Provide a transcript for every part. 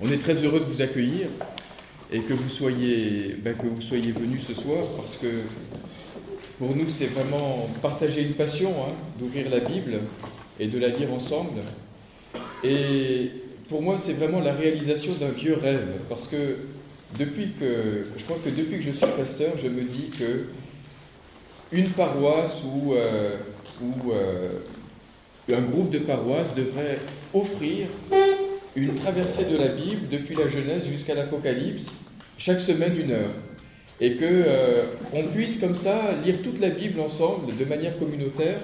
On est très heureux de vous accueillir et que vous soyez, ben, que vous soyez venus ce soir parce que pour nous c'est vraiment partager une passion hein, d'ouvrir la Bible et de la lire ensemble. Et pour moi c'est vraiment la réalisation d'un vieux rêve parce que depuis que je crois que depuis que je suis pasteur je me dis que une paroisse ou, euh, euh, un groupe de paroisses devrait offrir une traversée de la Bible depuis la Genèse jusqu'à l'Apocalypse, chaque semaine une heure. Et que euh, on puisse comme ça lire toute la Bible ensemble de manière communautaire,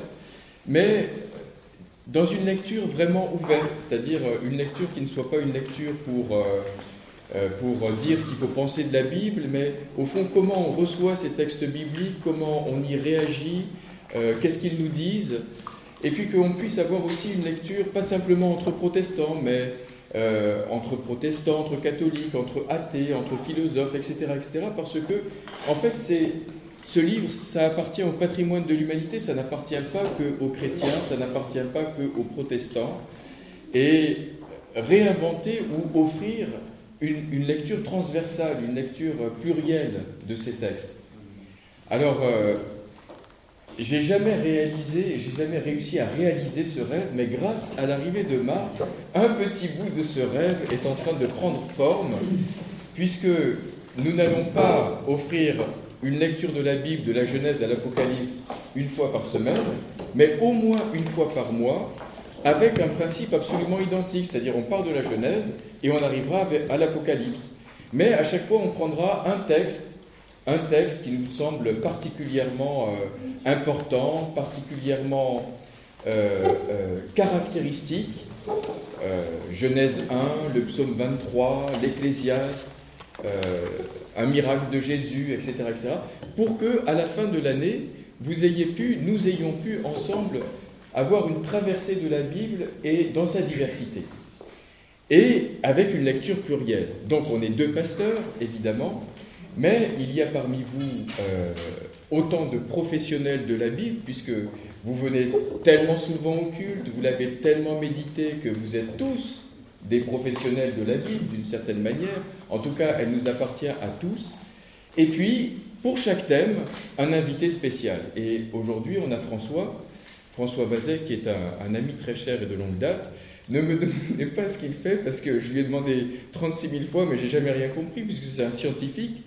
mais dans une lecture vraiment ouverte, c'est-à-dire une lecture qui ne soit pas une lecture pour, euh, pour dire ce qu'il faut penser de la Bible, mais au fond comment on reçoit ces textes bibliques, comment on y réagit, euh, qu'est-ce qu'ils nous disent, et puis qu'on puisse avoir aussi une lecture pas simplement entre protestants, mais euh, entre protestants, entre catholiques, entre athées, entre philosophes, etc., etc. Parce que, en fait, c'est ce livre, ça appartient au patrimoine de l'humanité, ça n'appartient pas que aux chrétiens, ça n'appartient pas que aux protestants. Et réinventer ou offrir une, lecture transversale, une lecture plurielle de ces textes. Alors, euh, j'ai jamais réalisé, j'ai jamais réussi à réaliser ce rêve, mais grâce à l'arrivée de Marc, un petit bout de ce rêve est en train de prendre forme, puisque nous n'allons pas offrir une lecture de la Bible, de la Genèse à l'Apocalypse, une fois par semaine, mais au moins une fois par mois, avec un principe absolument identique, c'est-à-dire on part de la Genèse et on arrivera à l'Apocalypse. Mais à chaque fois, on prendra un texte un texte qui nous semble particulièrement euh, important, particulièrement euh, euh, caractéristique. Genèse 1, le psaume 23, l'Ecclésiaste, un miracle de Jésus, etc., etc., pour que à la fin de l'année, vous ayez pu, nous ayons pu ensemble avoir une traversée de la Bible et dans sa diversité. Et avec une lecture plurielle. Donc on est deux pasteurs, évidemment, mais il y a parmi vous euh, autant de professionnels de la Bible, puisque vous venez tellement souvent au culte, vous l'avez tellement médité que vous êtes tous des professionnels de la Bible d'une certaine manière. En tout cas, elle nous appartient à tous. Et puis, pour chaque thème, un invité spécial. Et aujourd'hui, on a François, François Bazet, qui est un, un, ami très cher et de longue date. Ne me demandez pas ce qu'il fait, parce que je lui ai demandé 36 000 fois, mais j'ai jamais rien compris, puisque c'est un scientifique.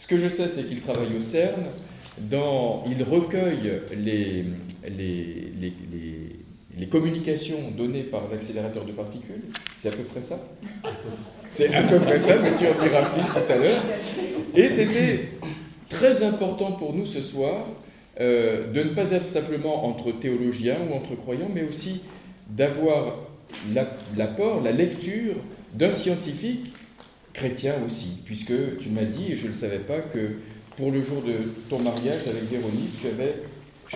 Ce que je sais, c'est qu'il travaille au CERN, il recueille les, communications données par l'accélérateur de particules. C'est à peu près ça C'est à peu près ça, mais tu en diras plus tout à l'heure. Et c'était très important pour nous ce soir euh, de ne pas être simplement entre théologiens ou entre croyants, mais aussi d'avoir l'apport, la lecture d'un scientifique chrétien aussi, puisque tu m'as dit, et je ne savais pas, que pour le jour de ton mariage avec Véronique, tu avais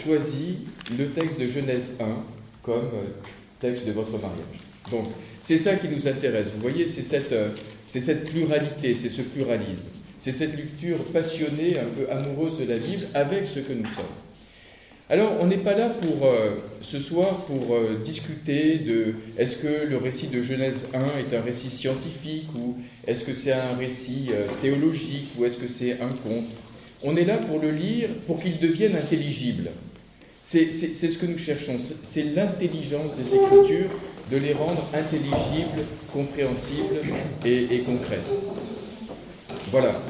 choisi le texte de Genèse 1 comme euh, texte de votre mariage. Donc, c'est ça qui nous intéresse. Vous voyez, c'est cette, euh, c'est cette pluralité, c'est ce pluralisme. C'est cette lecture passionnée, un peu amoureuse de la Bible avec ce que nous sommes. Alors, on n'est pas là pour euh, ce soir pour euh, discuter de est-ce que le récit de Genèse 1 est un récit scientifique ou est-ce que c'est un récit euh, théologique ou est-ce que c'est un conte. On est là pour le lire pour qu'il devienne intelligible. C'est ce que nous cherchons, c'est l'intelligence des Écritures, de les rendre intelligibles, compréhensibles et, et concrètes. Voilà.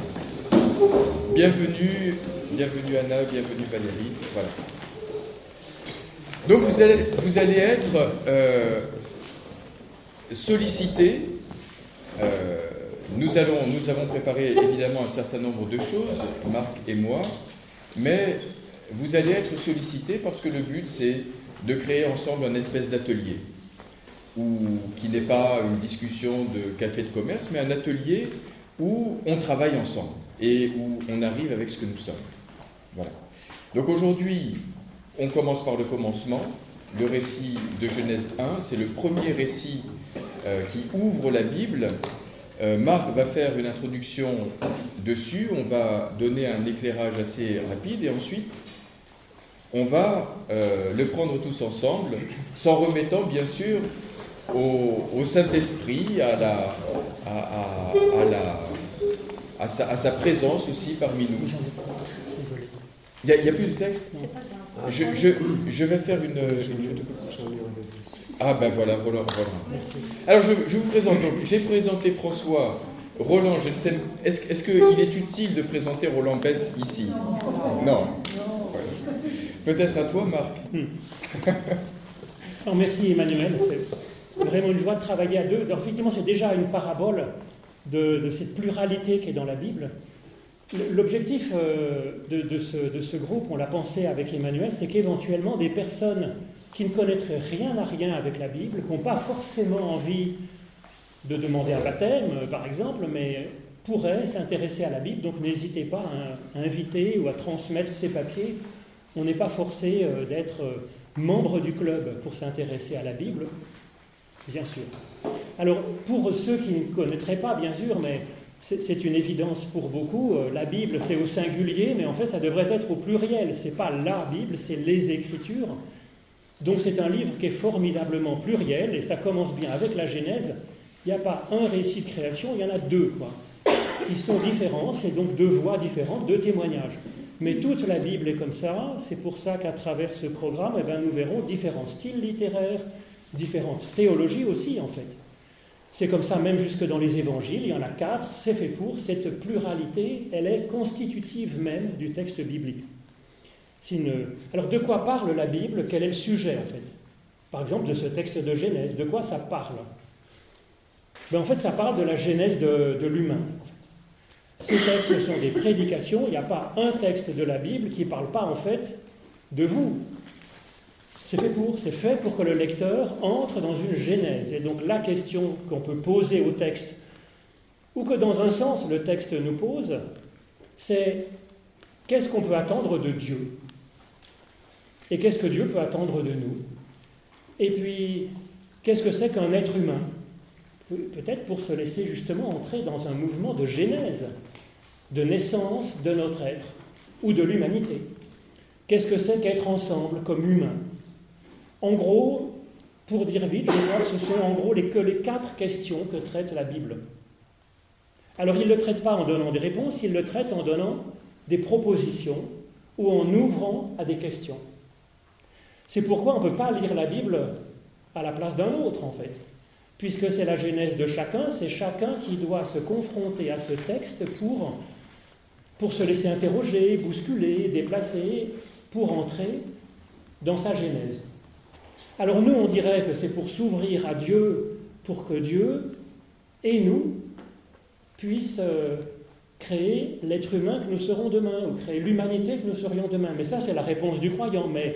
Bienvenue, bienvenue Anna, bienvenue Valérie. Voilà. Donc vous allez, être euh, sollicité. Euh, nous, allons, nous avons préparé évidemment un certain nombre de choses, Marc et moi, mais vous allez être sollicité parce que le but c'est de créer ensemble un espèce d'atelier, qui n'est pas une discussion de café de commerce, mais un atelier où on travaille ensemble et où on arrive avec ce que nous sommes. Voilà. Donc aujourd'hui, on commence par le commencement. Le récit de Genèse 1, c'est le premier récit euh, qui ouvre la Bible. Euh, Marc va faire une introduction dessus, on va donner un éclairage assez rapide et ensuite on va euh, le prendre tous ensemble, s'en remettant bien sûr au, Saint-Esprit, à, la, à, la, à, sa, à sa présence aussi parmi nous. Il n'y a, plus de texte? Je, je, je, vais faire une, Ah ben voilà, Roland. Alors je, je, vous présente donc, j'ai présenté François Roland, je ne sais, est-ce est qu'il est utile de présenter Roland Benz ici? Non. Peut-être à toi, Marc. Merci Emmanuel, c'est vraiment une joie de travailler à deux. Alors, effectivement, c'est déjà une parabole de, cette pluralité qui est dans la Bible. L'objectif euh, de, ce, groupe, on l'a pensé avec Emmanuel, c'est qu'éventuellement des personnes qui ne connaîtraient rien à rien avec la Bible, qui n'ont pas forcément envie de demander un baptême, euh, par exemple, mais pourraient s'intéresser à la Bible. Donc n'hésitez pas à, inviter ou à transmettre ces papiers. On n'est pas forcé euh, d'être membre du club pour s'intéresser à la Bible, bien sûr. Alors pour ceux qui ne connaîtraient pas, bien sûr, mais c'est une évidence pour beaucoup, la Bible c'est au singulier, mais en fait ça devrait être au pluriel. C'est pas la Bible, c'est les Écritures. Donc c'est un livre qui est formidablement pluriel et ça commence bien avec la Genèse il n'y a pas un récit de création, il y en a deux, quoi, qui sont différents, c'est donc deux voix différentes, deux témoignages. Mais toute la Bible est comme ça, c'est pour ça qu'à travers ce programme, eh ben, nous verrons différents styles littéraires, différentes théologies aussi, en fait. C'est comme ça même jusque dans les évangiles, il y en a quatre, c'est fait pour, cette pluralité, elle est constitutive même du texte biblique. Alors de quoi parle la Bible? Quel est le sujet en fait? Par exemple de ce texte de Genèse, de quoi ça parle? Mais en fait, ça parle de la genèse de, l'humain. Ces textes sont des prédications, il n'y a pas un texte de la Bible qui ne parle pas en fait de vous. C'est fait pour, c'est fait pour que le lecteur entre dans une genèse. Et donc la question qu'on peut poser au texte, ou que dans un sens le texte nous pose, c'est qu'est-ce qu'on peut attendre de Dieu? Et qu'est-ce que Dieu peut attendre de nous? Et puis, qu'est-ce que c'est qu'un être humain? Peut-être pour se laisser justement entrer dans un mouvement de genèse, de naissance de notre être ou de l'humanité. Qu'est-ce que c'est qu'être ensemble comme humain? En gros, pour dire vite, je crois que ce sont en gros les, quatre questions que traite la Bible. Alors il ne le traite pas en donnant des réponses, il le traite en donnant des propositions ou en ouvrant à des questions. C'est pourquoi on ne peut pas lire la Bible à la place d'un autre, en fait puisque c'est la genèse de chacun, c'est chacun qui doit se confronter à ce texte pour se laisser interroger, bousculer, déplacer, pour entrer dans sa genèse. Alors nous, on dirait que c'est pour s'ouvrir à Dieu, pour que Dieu et nous puissent euh, créer l'être humain que nous serons demain, ou créer l'humanité que nous serions demain. Mais ça, c'est la réponse du croyant. Mais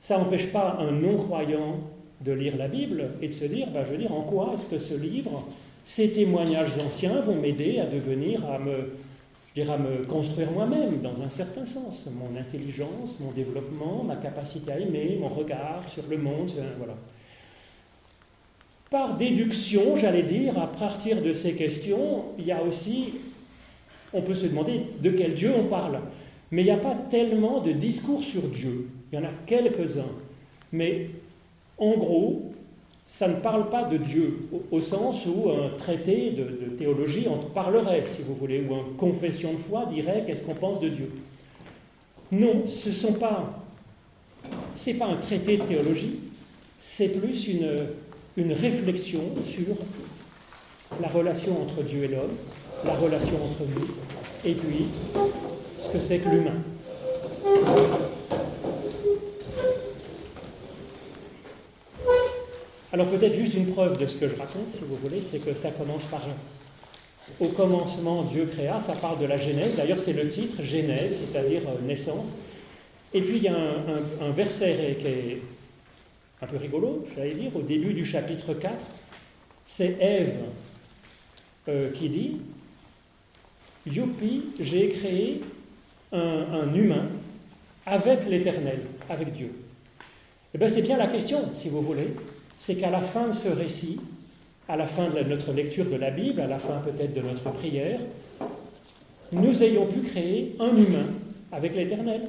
ça n'empêche pas un non-croyant de lire la Bible et de se dire, bah, je veux dire, en quoi est-ce que ce livre, ces témoignages anciens vont m'aider à devenir, à me, je à me construire moi-même, dans un certain sens, mon intelligence, mon développement, ma capacité à aimer, mon regard sur le monde, voilà. Par déduction, j'allais dire, à partir de ces questions, il y a aussi, on peut se demander de quel Dieu on parle. Mais il n'y a pas tellement de discours sur Dieu. Il y en a quelques-uns. Mais en gros, ça ne parle pas de Dieu, au, sens où un traité de, théologie en parlerait, si vous voulez, ou une confession de foi dirait qu'est-ce qu'on pense de Dieu. Non, ce sont pas. C'est pas un traité de théologie, c'est plus une, une réflexion sur la relation entre Dieu et l'homme, la relation entre nous, et puis ce que c'est que l'humain. Alors peut-être juste une preuve de ce que je raconte, si vous voulez, c'est que ça commence par au commencement Dieu créa, ça parle de la Genèse, d'ailleurs c'est le titre, Genèse, c'est-à-dire euh, naissance. Et puis il y a un, verset qui est un peu rigolo, j'allais dire, au début du chapitre 4, c'est Ève euh, qui dit, Youpi, j'ai créé un, un humain avec l'Éternel, avec Dieu. Eh bien c'est bien la question, si vous voulez c'est qu'à la fin de ce récit, à la fin de notre lecture de la Bible, à la fin peut-être de notre prière, nous ayons pu créer un humain avec l'Éternel.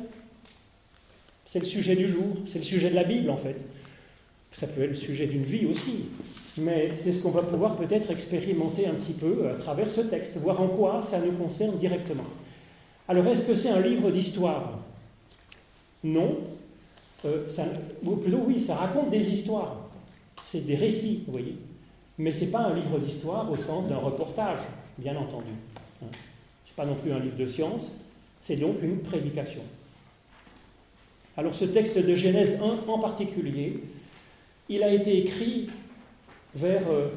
C'est le sujet du jour, c'est le sujet de la Bible en fait. Ça peut être le sujet d'une vie aussi. Mais c'est ce qu'on va pouvoir peut-être expérimenter un petit peu à travers ce texte, voir en quoi ça nous concerne directement. Alors, est-ce que c'est un livre d'histoire? Non. Euh, ou plutôt, oui, ça raconte des histoires. C'est des récits, vous voyez. Mais ce n'est pas un livre d'histoire au sens d'un reportage, bien entendu. Ce n'est pas non plus un livre de science, c'est donc une prédication. Alors ce texte de Genèse 1 en particulier, il a été écrit vers... Euh,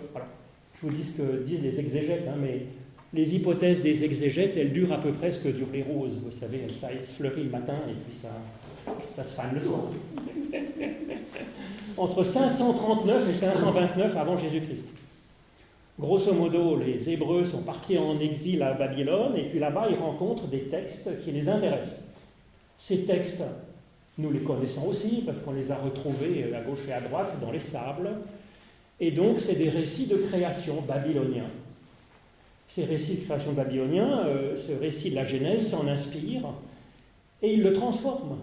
je vous dis ce que disent les exégètes, hein, mais les hypothèses des exégètes, elles durent à peu près ce que durent les roses. Vous savez, ça fleurit le matin et puis ça, ça se fane le soir. Entre 539 et 529 avant Jésus-Christ. Grosso modo, les Hébreux sont partis en exil à Babylone et puis là-bas, ils rencontrent des textes qui les intéressent. Ces textes, nous les connaissons aussi parce qu'on les a retrouvés à gauche et à droite dans les sables. Et donc, c'est des récits de création babyloniens. Ces récits de création babyloniens, euh, ce récit de la Genèse s'en inspire et il le transforme,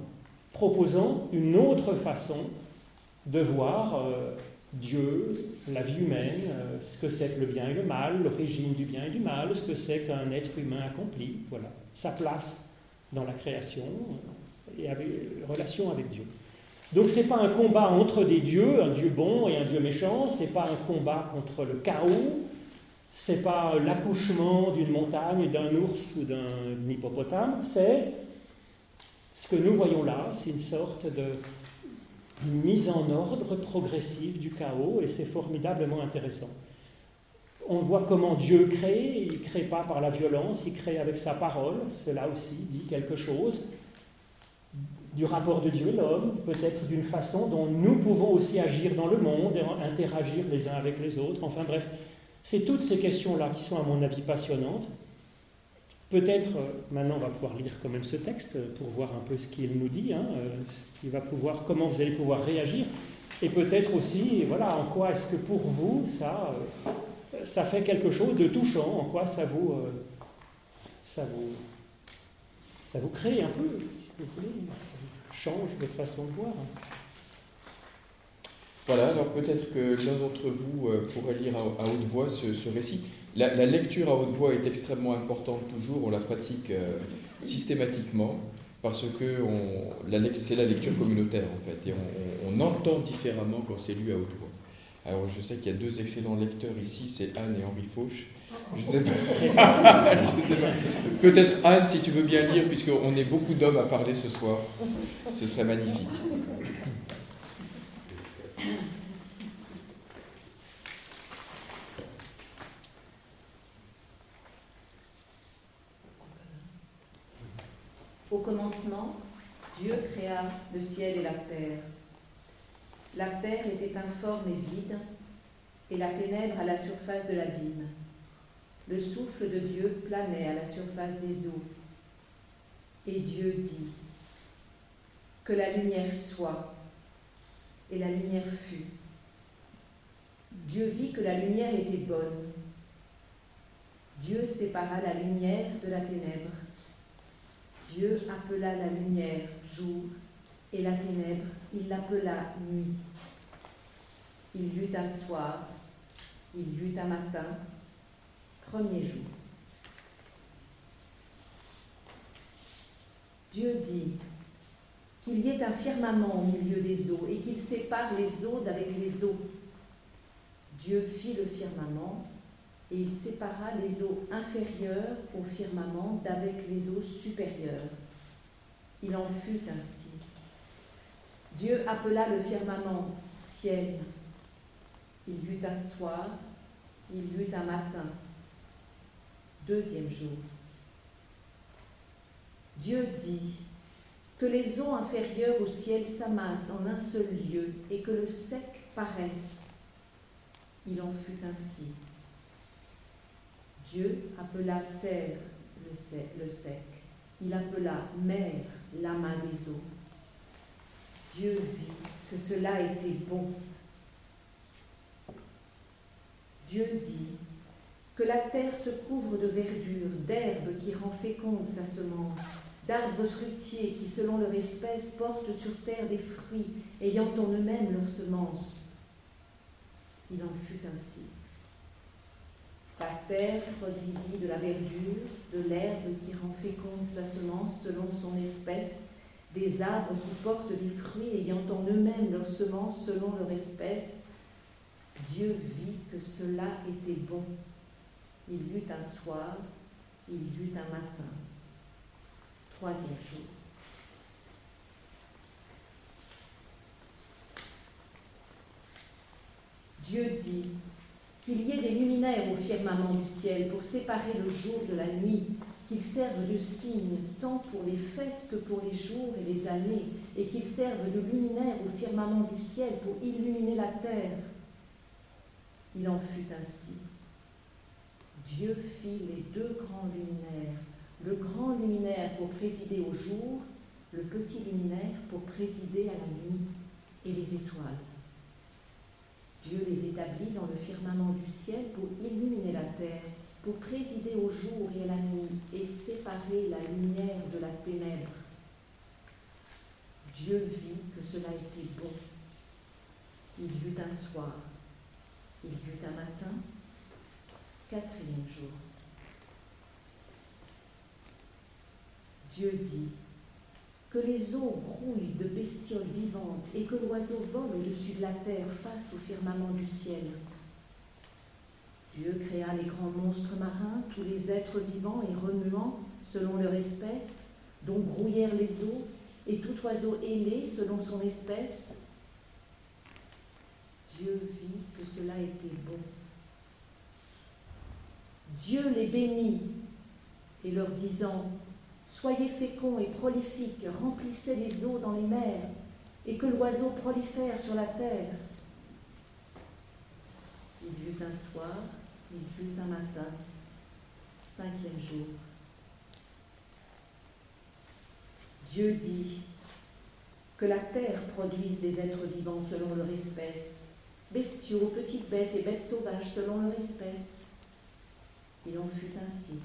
proposant une autre façon de voir euh, Dieu, la vie humaine, euh, ce que c'est que le bien et le mal, l'origine du bien et du mal, ce que c'est qu'un être humain accompli, voilà, sa place dans la création et avec, relation avec Dieu. Donc ce n'est pas un combat entre des dieux, un dieu bon et un dieu méchant, ce n'est pas un combat contre le chaos, ce n'est pas l'accouchement d'une montagne, d'un ours ou d'un hippopotame, c'est ce que nous voyons là, c'est une sorte de mise en ordre progressive du chaos et c'est formidablement intéressant. On voit comment Dieu crée, il ne crée pas par la violence, il crée avec sa parole, cela aussi dit quelque chose du rapport de Dieu et l'homme, peut-être d'une façon dont nous pouvons aussi agir dans le monde et interagir les uns avec les autres. Enfin bref, c'est toutes ces questions-là qui sont à mon avis passionnantes. Peut-être, euh, maintenant on va pouvoir lire quand même ce texte pour voir un peu ce qu'il nous dit, hein, euh, ce qui va pouvoir, comment vous allez pouvoir réagir, et peut-être aussi, voilà, en quoi est-ce que pour vous ça, euh, ça fait quelque chose de touchant, en quoi ça vous, ça vous, ça vous crée un peu, si vous voulez, ça change votre façon de voir. Voilà, alors peut-être que l'un d'entre vous pourrait lire à, haute voix ce récit. La, lecture à haute voix est extrêmement importante toujours, on la pratique euh, systématiquement parce que c'est la lecture communautaire en fait, et on, entend différemment quand c'est lu à haute voix. Alors je sais qu'il y a deux excellents lecteurs ici, c'est Anne et Henri Fauche. Je sais pas. Peut-être Anne, si tu veux bien lire, puisqu'on est beaucoup d'hommes à parler ce soir, ce serait magnifique. Au commencement, Dieu créa le ciel et la terre. La terre était informe et vide, et la ténèbre à la surface de l'abîme. Le souffle de Dieu planait à la surface des eaux. Et Dieu dit, Que la lumière soit, et la lumière fut. Dieu vit que la lumière était bonne. Dieu sépara la lumière de la ténèbre. Dieu appela la lumière jour et la ténèbre, il l'appela nuit. Il y eut un soir, il y eut un matin, premier jour. Dieu dit qu'il y ait un firmament au milieu des eaux et qu'il sépare les eaux d'avec les eaux. Dieu fit le firmament et il sépara les eaux inférieures au firmament d'avec les eaux supérieures. Il en fut ainsi. Dieu appela le firmament ciel. Il y eut un soir, il y eut un matin. Deuxième jour. Dieu dit que les eaux inférieures au ciel s'amassent en un seul lieu et que le sec paraisse. Il en fut ainsi. Dieu appela terre le sec, il appela mer la main des eaux. Dieu vit que cela était bon. Dieu dit que la terre se couvre de verdure, d'herbes qui rend féconde sa semence, d'arbres fruitiers qui, selon leur espèce, portent sur terre des fruits ayant en eux-mêmes leur semence, Il en fut ainsi. La terre produisit de la verdure, de l'herbe qui rend féconde sa semence selon son espèce, des arbres qui portent des fruits ayant en eux-mêmes leur semence selon leur espèce. Dieu vit que cela était bon. Il y eut un soir, il y eut un matin. Troisième jour. Dieu dit qu'il y ait des luminaires au firmament du ciel pour séparer le jour de la nuit, qu'ils servent de signe tant pour les fêtes que pour les jours et les années, et qu'ils servent de luminaires au firmament du ciel pour illuminer la terre. Il en fut ainsi. Dieu fit les deux grands luminaires, le grand luminaire pour présider au jour, le petit luminaire pour présider à la nuit, et les étoiles. Dieu les établit dans le firmament du ciel pour illuminer la terre, pour présider au jour et à la nuit, et séparer la lumière de la ténèbre. Dieu vit que cela était bon. Il y eut un soir, il y eut un matin, quatrième jour. Dieu dit, que les eaux grouillent de bestioles vivantes et que l'oiseau vole au-dessus de la terre face au firmament du ciel. Dieu créa les grands monstres marins, tous les êtres vivants et remuants selon leur espèce, dont grouillèrent les eaux, et tout oiseau ailé selon son espèce. Dieu vit que cela était bon. Dieu les bénit et leur disant, Soyez féconds et prolifiques, remplissez les eaux dans les mers, et que l'oiseau prolifère sur la terre. Il y un soir, il y eut un matin, cinquième jour. Dieu dit que la terre produise des êtres vivants selon leur espèce, bestiaux, petites bêtes et bêtes sauvages selon leur espèce. Il en fut ainsi.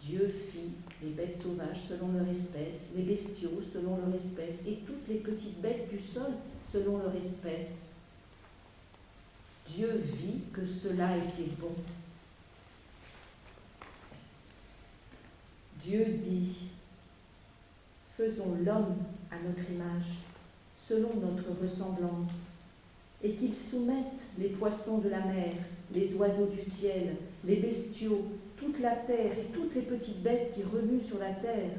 Dieu fit les bêtes sauvages selon leur espèce, les bestiaux selon leur espèce, et toutes les petites bêtes du sol selon leur espèce. Dieu vit que cela était bon. Dieu dit, faisons l'homme à notre image, selon notre ressemblance, et qu'il soumette les poissons de la mer, les oiseaux du ciel, les bestiaux, toute la terre et toutes les petites bêtes qui remuent sur la terre.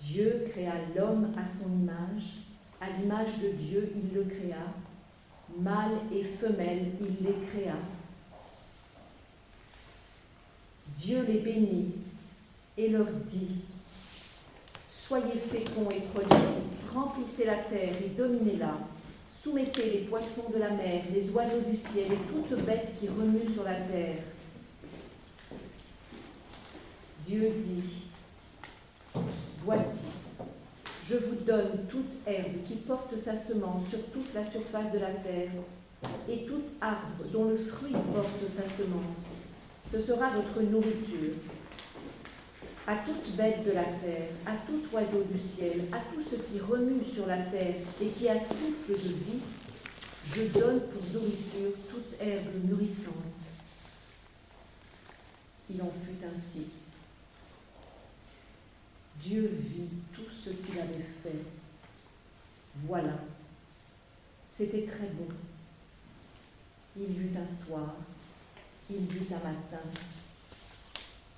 Dieu créa l'homme à son image, à l'image de Dieu il le créa, mâle et femelle il les créa. Dieu les bénit et leur dit, Soyez féconds et prolifiques, remplissez la terre et dominez-la Soumettez les poissons de la mer, les oiseaux du ciel et toute bête qui remue sur la terre. Dieu dit, Voici, je vous donne toute herbe qui porte sa semence sur toute la surface de la terre, et tout arbre dont le fruit porte sa semence. Ce sera votre nourriture à toute bête de la terre, à tout oiseau du ciel, à tout ce qui remue sur la terre et qui a souffle de vie, je donne pour nourriture toute herbe mûrissante. Il en fut ainsi. Dieu vit tout ce qu'il avait fait. Voilà, c'était très bon. Il y eut un soir, il eut un matin,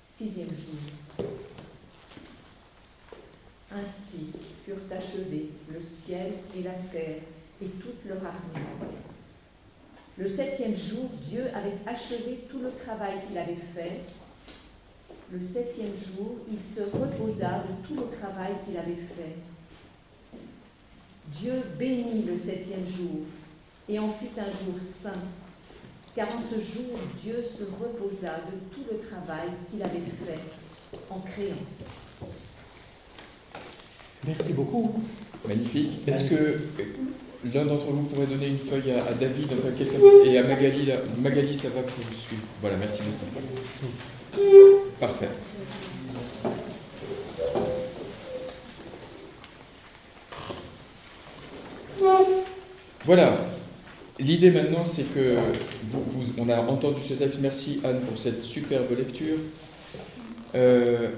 Sixième jour. Ainsi furent achevés le ciel et la terre et toute leur armée. Le septième jour, Dieu avait achevé tout le travail qu'il avait fait. Le septième jour, il se reposa de tout le travail qu'il avait fait. Dieu bénit le septième jour et en fit un jour saint car en ce jour, Dieu se reposa de tout le travail qu'il avait fait en créant. Merci beaucoup. Magnifique. Est-ce que l'un d'entre vous pourrait donner une feuille à, David et à Magali Magali, ça va pour vous suivre. Voilà, merci beaucoup. Parfait. Voilà, l'idée maintenant, c'est que vous, on a entendu ce texte. Merci Anne pour cette superbe lecture. Euh,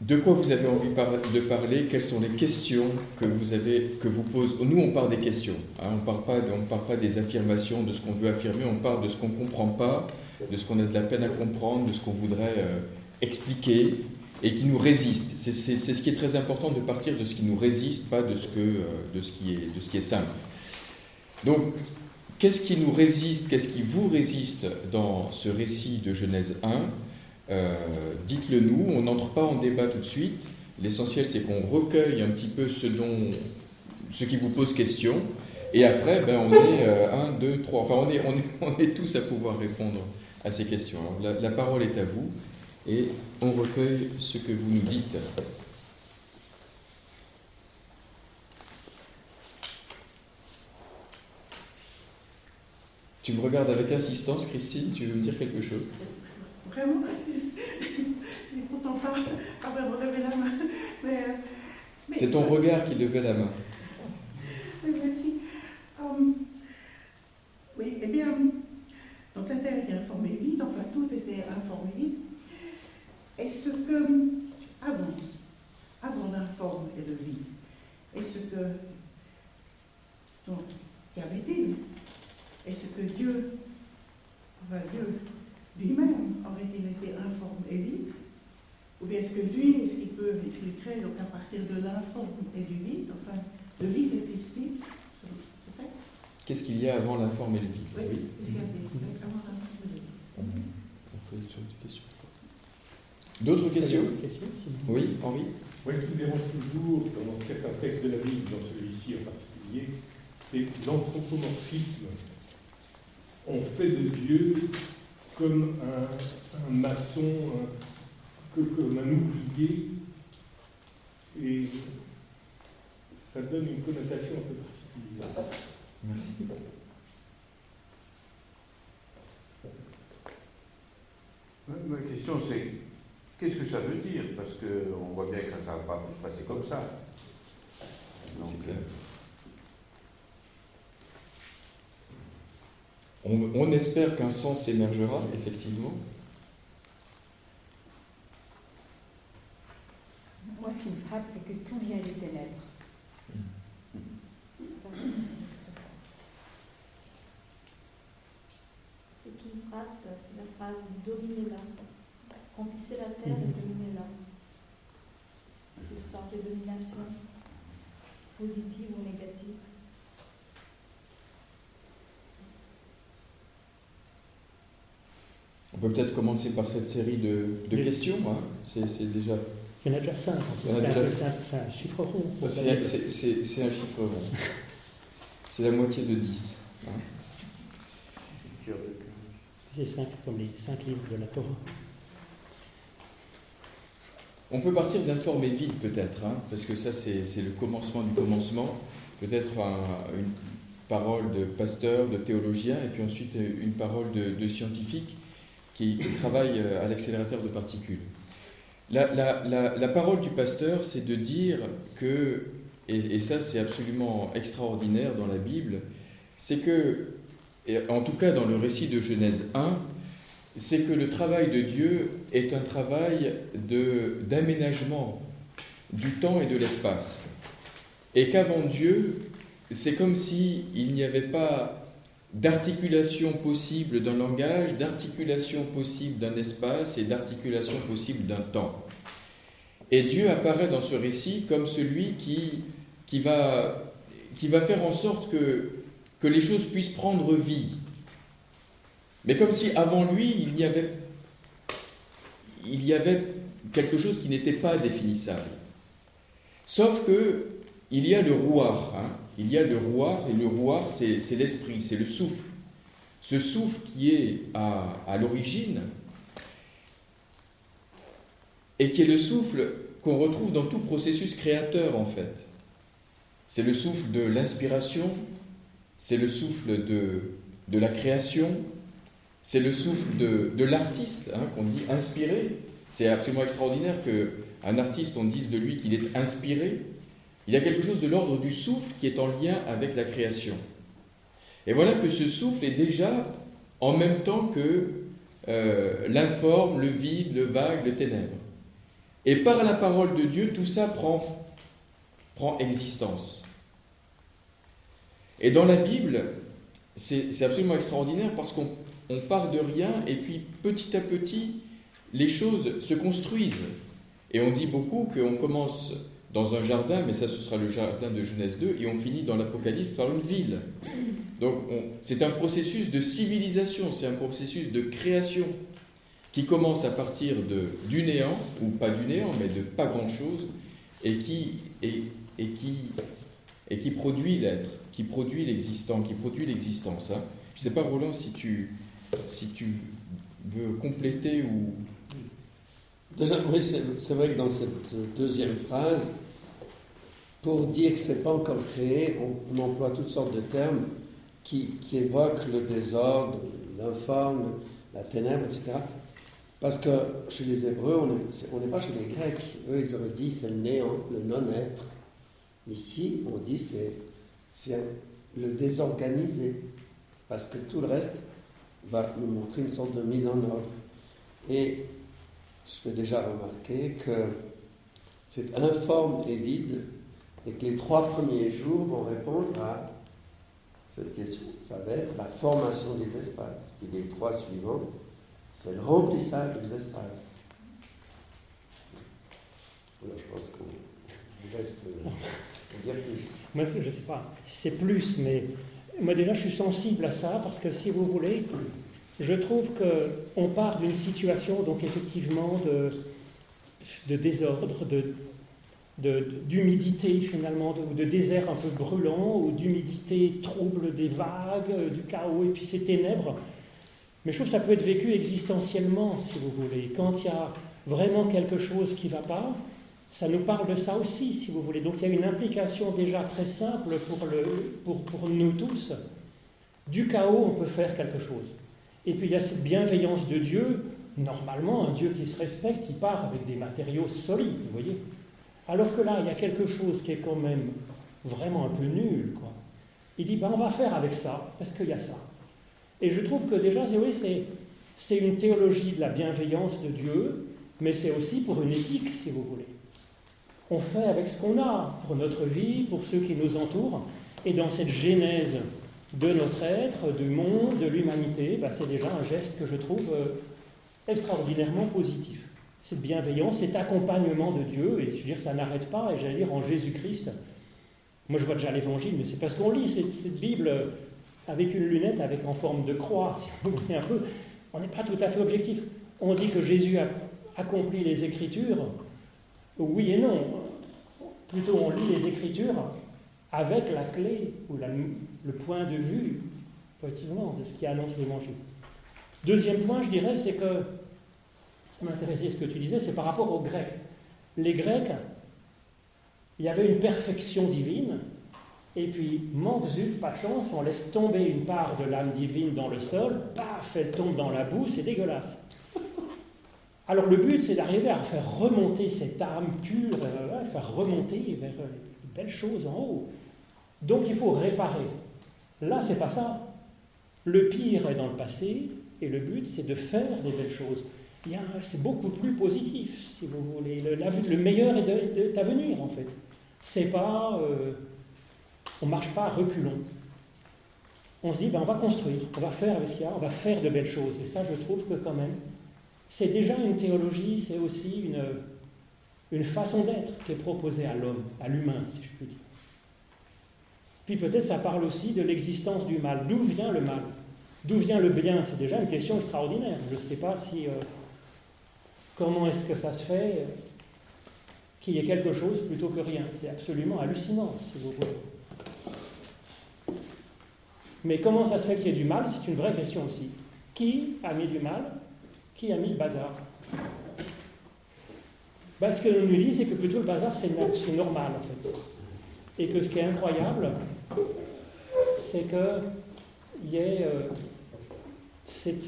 de quoi vous avez envie de parler? Quelles sont les questions que vous avez, que vous posez? Nous, on parle des questions. Hein. on ne parle, pas, pas des affirmations, de ce qu'on veut affirmer. On parle de ce qu'on ne comprend pas, de ce qu'on a de la peine à comprendre, de ce qu'on voudrait euh, expliquer et qui nous résiste. C'est ce qui est très important de partir de ce qui nous résiste, pas de ce, que, euh, de ce, qui, est, de ce qui est simple. Donc, qu'est-ce qui nous résiste? Qu'est-ce qui vous résiste dans ce récit de Genèse 1 euh, dites-le nous, on n'entre pas en débat tout de suite. L'essentiel, c'est qu'on recueille un petit peu ce, dont, ce qui vous pose question. Et après, ben, on est euh, un, deux, trois. Enfin, on est, tous à pouvoir répondre à ces questions. la, la, parole est à vous et on recueille ce que vous nous dites. Tu me regardes avec insistance, Christine, tu veux me dire quelque chose? Vraiment Il pourtant pas, pas vraiment lever la main. Mais, C'est ton regard qui levait la main. Merci. Um, oui, eh bien, donc la Terre était informée vide, enfin tout était informé vide. Est-ce que, avant, avant l'informe et le vide, est-ce que, donc, qu'y avait-il Est-ce que Dieu, enfin Dieu, lui-même aurait-il été informe et vide Ou bien est-ce que lui, est-ce qu'il peut, est-ce qu'il crée donc à partir de l'informe et du vide, enfin, le vide existait ce texte Qu'est-ce qu'il y a avant l'informe et le vide? Oui, qu'est-ce qu'il y a avant l'informe et le vide. On fait sur des questions. D'autres questions? Oui, Henri. Moi, ce qui me dérange toujours dans certains textes de la Bible, dans celui-ci en particulier, c'est l'anthropomorphisme. On fait de Dieu comme un, maçon, comme un ouvrier, et ça donne une connotation un peu particulière. Merci. Ma question c'est, qu'est-ce que ça veut dire? Parce qu'on voit bien que ça ne va pas se passer comme ça. C'est clair. On, espère qu'un sens émergera, effectivement. Moi, ce qui me frappe, c'est que tout vient des ténèbres. Ce qui me frappe, c'est la phrase dominez-la. Remplissez la terre et dominez-la. Histoire de domination, positive ou négative. On peut peut-être commencer par cette série de, questions. Hein. C'est déjà. Il y en a déjà cinq. C'est un, chiffre rond. C'est un chiffre rond. C'est la moitié de 10. Hein. C'est cinq comme les cinq livres de la Torah. On peut partir d'informer vite peut-être, hein, parce que ça c'est le commencement du commencement. Peut-être une parole de pasteur, de théologien, et puis ensuite une parole de, de scientifique qui, travaille euh, à l'accélérateur de particules. La, parole du pasteur, c'est de dire que, et, ça c'est absolument extraordinaire dans la Bible, c'est que, en tout cas dans le récit de Genèse 1, c'est que le travail de Dieu est un travail d'aménagement du temps et de l'espace. Et qu'avant Dieu, c'est comme s'il il n'y avait pas d'articulation possible d'un langage, d'articulation possible d'un espace et d'articulation possible d'un temps. Et Dieu apparaît dans ce récit comme celui qui, qui, va, qui va faire en sorte que, que les choses puissent prendre vie. Mais comme si avant lui, il y avait, il y avait quelque chose qui n'était pas définissable. Sauf que il y a le rouard. Hein il y a le roi, et le roi, c'est l'esprit, c'est le souffle. Ce souffle qui est à, l'origine, et qui est le souffle qu'on retrouve dans tout processus créateur, en fait. C'est le souffle de l'inspiration, c'est le souffle de, la création, c'est le souffle de, de l'artiste, hein, qu'on dit inspiré. C'est absolument extraordinaire qu'un artiste, on dise de lui qu'il est inspiré. Il y a quelque chose de l'ordre du souffle qui est en lien avec la création. Et voilà que ce souffle est déjà en même temps que euh, l'informe, le vide, le vague, le ténèbre. Et par la parole de Dieu, tout ça prend, prend existence. Et dans la Bible, c'est absolument extraordinaire parce qu'on part de rien et puis petit à petit, les choses se construisent. Et on dit beaucoup qu'on commence dans un jardin, mais ça ce sera le jardin de Genèse 2, et on finit dans l'Apocalypse par une ville. Donc c'est un processus de civilisation, c'est un processus de création qui commence à partir de, du néant, ou pas du néant, mais de pas grand-chose, et qui, et, qui, et qui produit l'être, qui produit l'existant, qui produit l'existence. Hein. Je ne sais pas, Roland, si tu, si tu veux compléter ou... Déjà, oui, c'est vrai que dans cette deuxième phrase, pour dire que ce n'est pas encore créé, on, emploie toutes sortes de termes qui, évoquent le désordre, l'informe, la ténèbre, etc. Parce que chez les Hébreux, on n'est pas chez les Grecs. Eux, ils auraient dit c'est le néant, le non-être. Ici, on dit c'est le désorganisé. Parce que tout le reste va nous montrer une sorte de mise en ordre. Et je peux déjà remarquer que c'est informe et vide, et que les trois premiers jours vont répondre à cette question. Ça va être la formation des espaces. Et les trois suivants, c'est le remplissage des espaces. Alors, je pense qu'on reste euh, dire plus. Moi, je ne sais pas si c'est plus, mais moi déjà, je suis sensible à ça parce que si vous voulez, je trouve qu'on part d'une situation, donc effectivement, de, de désordre, de, d'humidité finalement, ou de, désert un peu brûlant, ou d'humidité trouble des vagues, du chaos, et puis ces ténèbres. Mais je trouve que ça peut être vécu existentiellement, si vous voulez. Quand il y a vraiment quelque chose qui ne va pas, ça nous parle de ça aussi, si vous voulez. Donc il y a une implication déjà très simple pour, le, pour, pour nous tous. Du chaos, on peut faire quelque chose. Et puis il y a cette bienveillance de Dieu. Normalement, un Dieu qui se respecte, il part avec des matériaux solides, vous voyez. Alors que là, il y a quelque chose qui est quand même vraiment un peu nul. Quoi. Il dit, ben, on va faire avec ça, parce qu'il y a ça. Et je trouve que déjà, oui, c'est une théologie de la bienveillance de Dieu, mais c'est aussi pour une éthique, si vous voulez. On fait avec ce qu'on a pour notre vie, pour ceux qui nous entourent, et dans cette genèse de notre être, du monde, de l'humanité, ben, c'est déjà un geste que je trouve euh, extraordinairement positif cette bienveillance, cet accompagnement de Dieu, et je veux dire, ça n'arrête pas, et j'allais dire en Jésus-Christ. Moi, je vois déjà l'évangile, mais c'est parce qu'on lit cette, Bible avec une lunette, avec en forme de croix, si vous voulez un peu. On n'est pas tout à fait objectif. On dit que Jésus a accompli les Écritures. Oui et non. Plutôt, on lit les Écritures avec la clé ou le point de vue, effectivement, de ce qui annonce l'évangile. Deuxième point, je dirais, c'est que m'intéressait ce que tu disais, c'est par rapport aux Grecs. Les Grecs, il y avait une perfection divine, et puis, manque zut, pas chance, on laisse tomber une part de l'âme divine dans le sol, paf, elle tombe dans la boue, c'est dégueulasse. Alors le but, c'est d'arriver à faire remonter cette âme pure, euh, faire remonter vers euh, de belles choses en haut. Donc il faut réparer. Là, c'est pas ça. Le pire est dans le passé, et le but, c'est de faire des belles choses c'est beaucoup plus positif, si vous voulez. Le, le meilleur est, à venir, en fait. C'est pas. Euh, on ne marche pas à reculons. On se dit, ben, on va construire, on va faire avec ce qu'il y a, on va faire de belles choses. Et ça, je trouve que quand même, c'est déjà une théologie, c'est aussi une, une façon d'être qui est proposée à l'homme, à l'humain, si je puis dire. Puis peut-être ça parle aussi de l'existence du mal. D'où vient le mal? D'où vient le bien? C'est déjà une question extraordinaire. Je ne sais pas si. Euh, Comment est-ce que ça se fait qu'il y ait quelque chose plutôt que rien C'est absolument hallucinant, si vous voulez. Mais comment ça se fait qu'il y ait du mal? C'est une vraie question aussi. Qui a mis du mal? Qui a mis le bazar? Ben, Ce que nous dit, c'est que plutôt le bazar, c'est normal, en fait. Et que ce qui est incroyable, c'est qu'il y ait euh, cette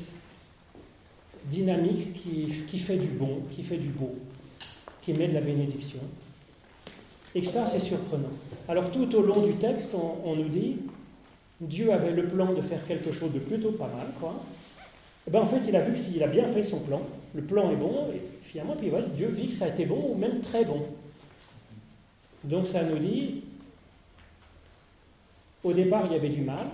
dynamique qui, fait du bon, qui fait du beau, qui met de la bénédiction. Et ça, c'est surprenant. Alors tout au long du texte, on, nous dit, Dieu avait le plan de faire quelque chose de plutôt pas mal, quoi. Et ben en fait, il a vu s'il a bien fait son plan. Le plan est bon, et finalement, puis voilà, Dieu vit que ça a été bon, ou même très bon. Donc ça nous dit, au départ, il y avait du mal.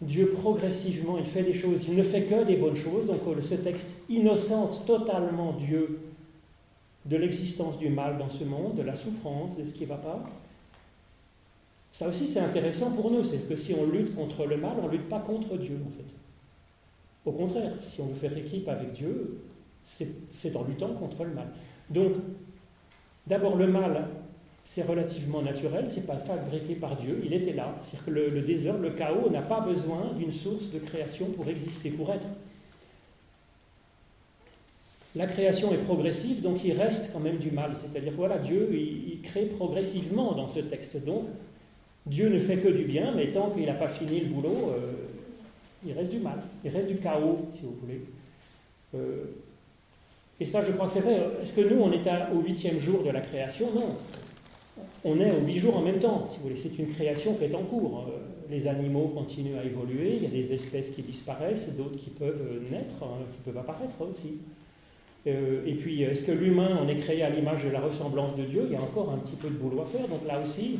Dieu progressivement, il fait des choses, il ne fait que des bonnes choses. Donc ce texte innocente totalement Dieu de l'existence du mal dans ce monde, de la souffrance, de ce qui ne va pas. Ça aussi, c'est intéressant pour nous. C'est que si on lutte contre le mal, on ne lutte pas contre Dieu, en fait. Au contraire, si on veut faire équipe avec Dieu, c'est en luttant contre le mal. Donc, d'abord, le mal, c'est relativement naturel, c'est pas fabriqué par Dieu, il était là. C'est-à-dire que le, désordre, le chaos n'a pas besoin d'une source de création pour exister, pour être. La création est progressive, donc il reste quand même du mal. C'est-à-dire voilà, Dieu, il, crée progressivement dans ce texte. Donc, Dieu ne fait que du bien, mais tant qu'il n'a pas fini le boulot, euh, il reste du mal, il reste du chaos, si vous voulez. Euh, et ça, je crois que c'est vrai. Est-ce que nous, on est au huitième jour de la création? Non. On est aux huit jours en même temps, si vous voulez. C'est une création qui est en cours. Euh, les animaux continuent à évoluer, il y a des espèces qui disparaissent, d'autres qui peuvent naître, hein, qui peuvent apparaître aussi. Euh, et puis, est-ce que l'humain, on est créé à l'image de la ressemblance de Dieu Il y a encore un petit peu de boulot à faire. Donc là aussi,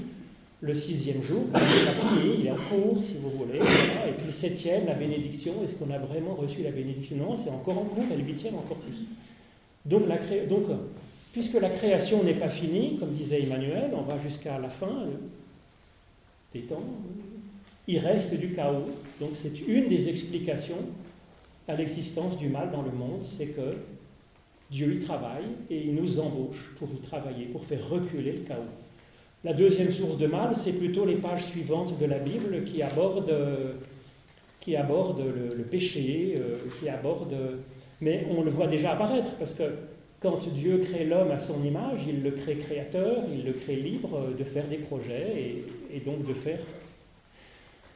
le sixième jour, il est fini, il est en cours, si vous voulez. Et puis le septième, la bénédiction, est-ce qu'on a vraiment reçu la bénédiction? Non, c'est encore en cours, et le huitième encore plus. Donc, la Donc puisque la création n'est pas finie, comme disait Emmanuel, on va jusqu'à la fin des temps, il reste du chaos. Donc c'est une des explications à l'existence du mal dans le monde, c'est que Dieu y travaille et il nous embauche pour y travailler, pour faire reculer le chaos. La deuxième source de mal, c'est plutôt les pages suivantes de la Bible qui abordent, qui abordent le, péché, euh, qui abordent... Mais on le voit déjà apparaître, parce que quand Dieu crée l'homme à son image, il le crée créateur, il le crée libre de faire des projets et, donc de faire